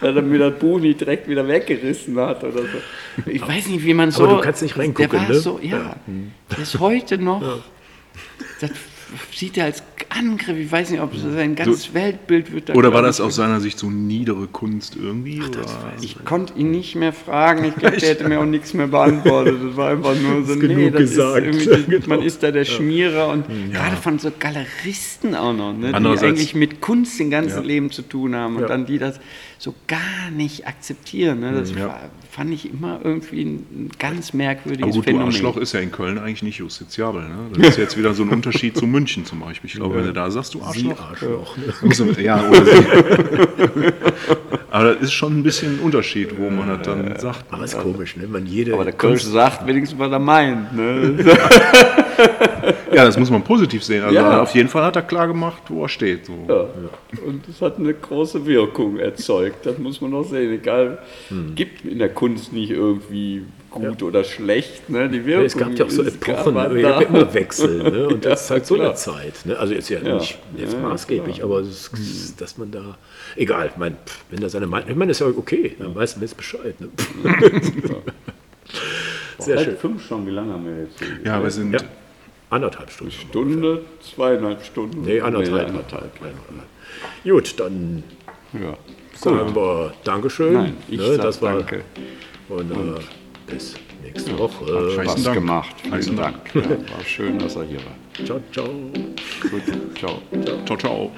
Dass er mir das Buch nicht direkt wieder weggerissen hat oder so. Ich weiß nicht, wie man so. Aber du kannst nicht reingucken, Der war ne? so, ja. Der ist heute noch. Das sieht er als Angriff. Ich weiß nicht, ob so sein ganzes Weltbild wird. da, Oder war das aus seiner Sicht so niedere Kunst irgendwie? oder? Ich konnte ihn nicht mehr fragen. Ich glaube, der hätte mir auch nichts mehr beantwortet. Das war einfach nur so, nee, genug das gesagt. ist irgendwie, man ist da der Schmierer und gerade von so Galeristen auch noch, ne, die eigentlich mit Kunst den ganzen Ja. Leben zu tun haben und Ja. dann die das so gar nicht akzeptieren. Ne, das Ja. war, fand ich immer irgendwie ein ganz merkwürdiges Aber gut, du Phänomen. Arschloch ist ja in Köln eigentlich nicht justiziabel. Ne? Das ist jetzt wieder so ein Unterschied zu München zum Beispiel. Ich glaube, wenn du da sagst, du Sie Arschloch. Arschloch. Ne? Also, ja, oder sie. Aber das ist schon ein bisschen ein Unterschied, wo man das dann sagt. Aber ist komisch, ne? Man jede Aber der Kölsch sagt wenigstens, was er meint. Ne? Ja, das muss man positiv sehen. Also Ja. auf jeden Fall hat er klar gemacht, wo er steht. So. Ja. Und das hat eine große Wirkung erzeugt. Das muss man auch sehen. Egal, Hm. gibt in der Kunst nicht irgendwie gut oder schlecht. Ne? Die Wirkung Ja, es gab ja auch so Epochen, ne? ja, immer Wechsel. Ne? Und das ist halt so klar. eine Zeit. Ne? Also jetzt ja, Ja. nicht jetzt Ja, maßgeblich, klar. aber es ist, dass man da. Egal, mein, pff, wenn da seine Meinung. Ich meine, das ist ja okay, dann weiß man jetzt Bescheid. Ne? Sehr Halb schön. fünf schon, wie lange haben wir jetzt? hier? Ja, wir sind. Ja. Anderthalb Stunden. Stunde, zweieinhalb Stunden. Nee, anderthalb. Nee, anderthalb. Gut, dann Ja. Sagen wir Dankeschön. Nein, ich ne? sag das war, danke. Und, äh, bis nächste Woche. Heißen Was Dank. gemacht. Vielen Dank. Ja, war schön, dass er hier war. Ciao, ciao. Gut, ciao. Ciao, ciao.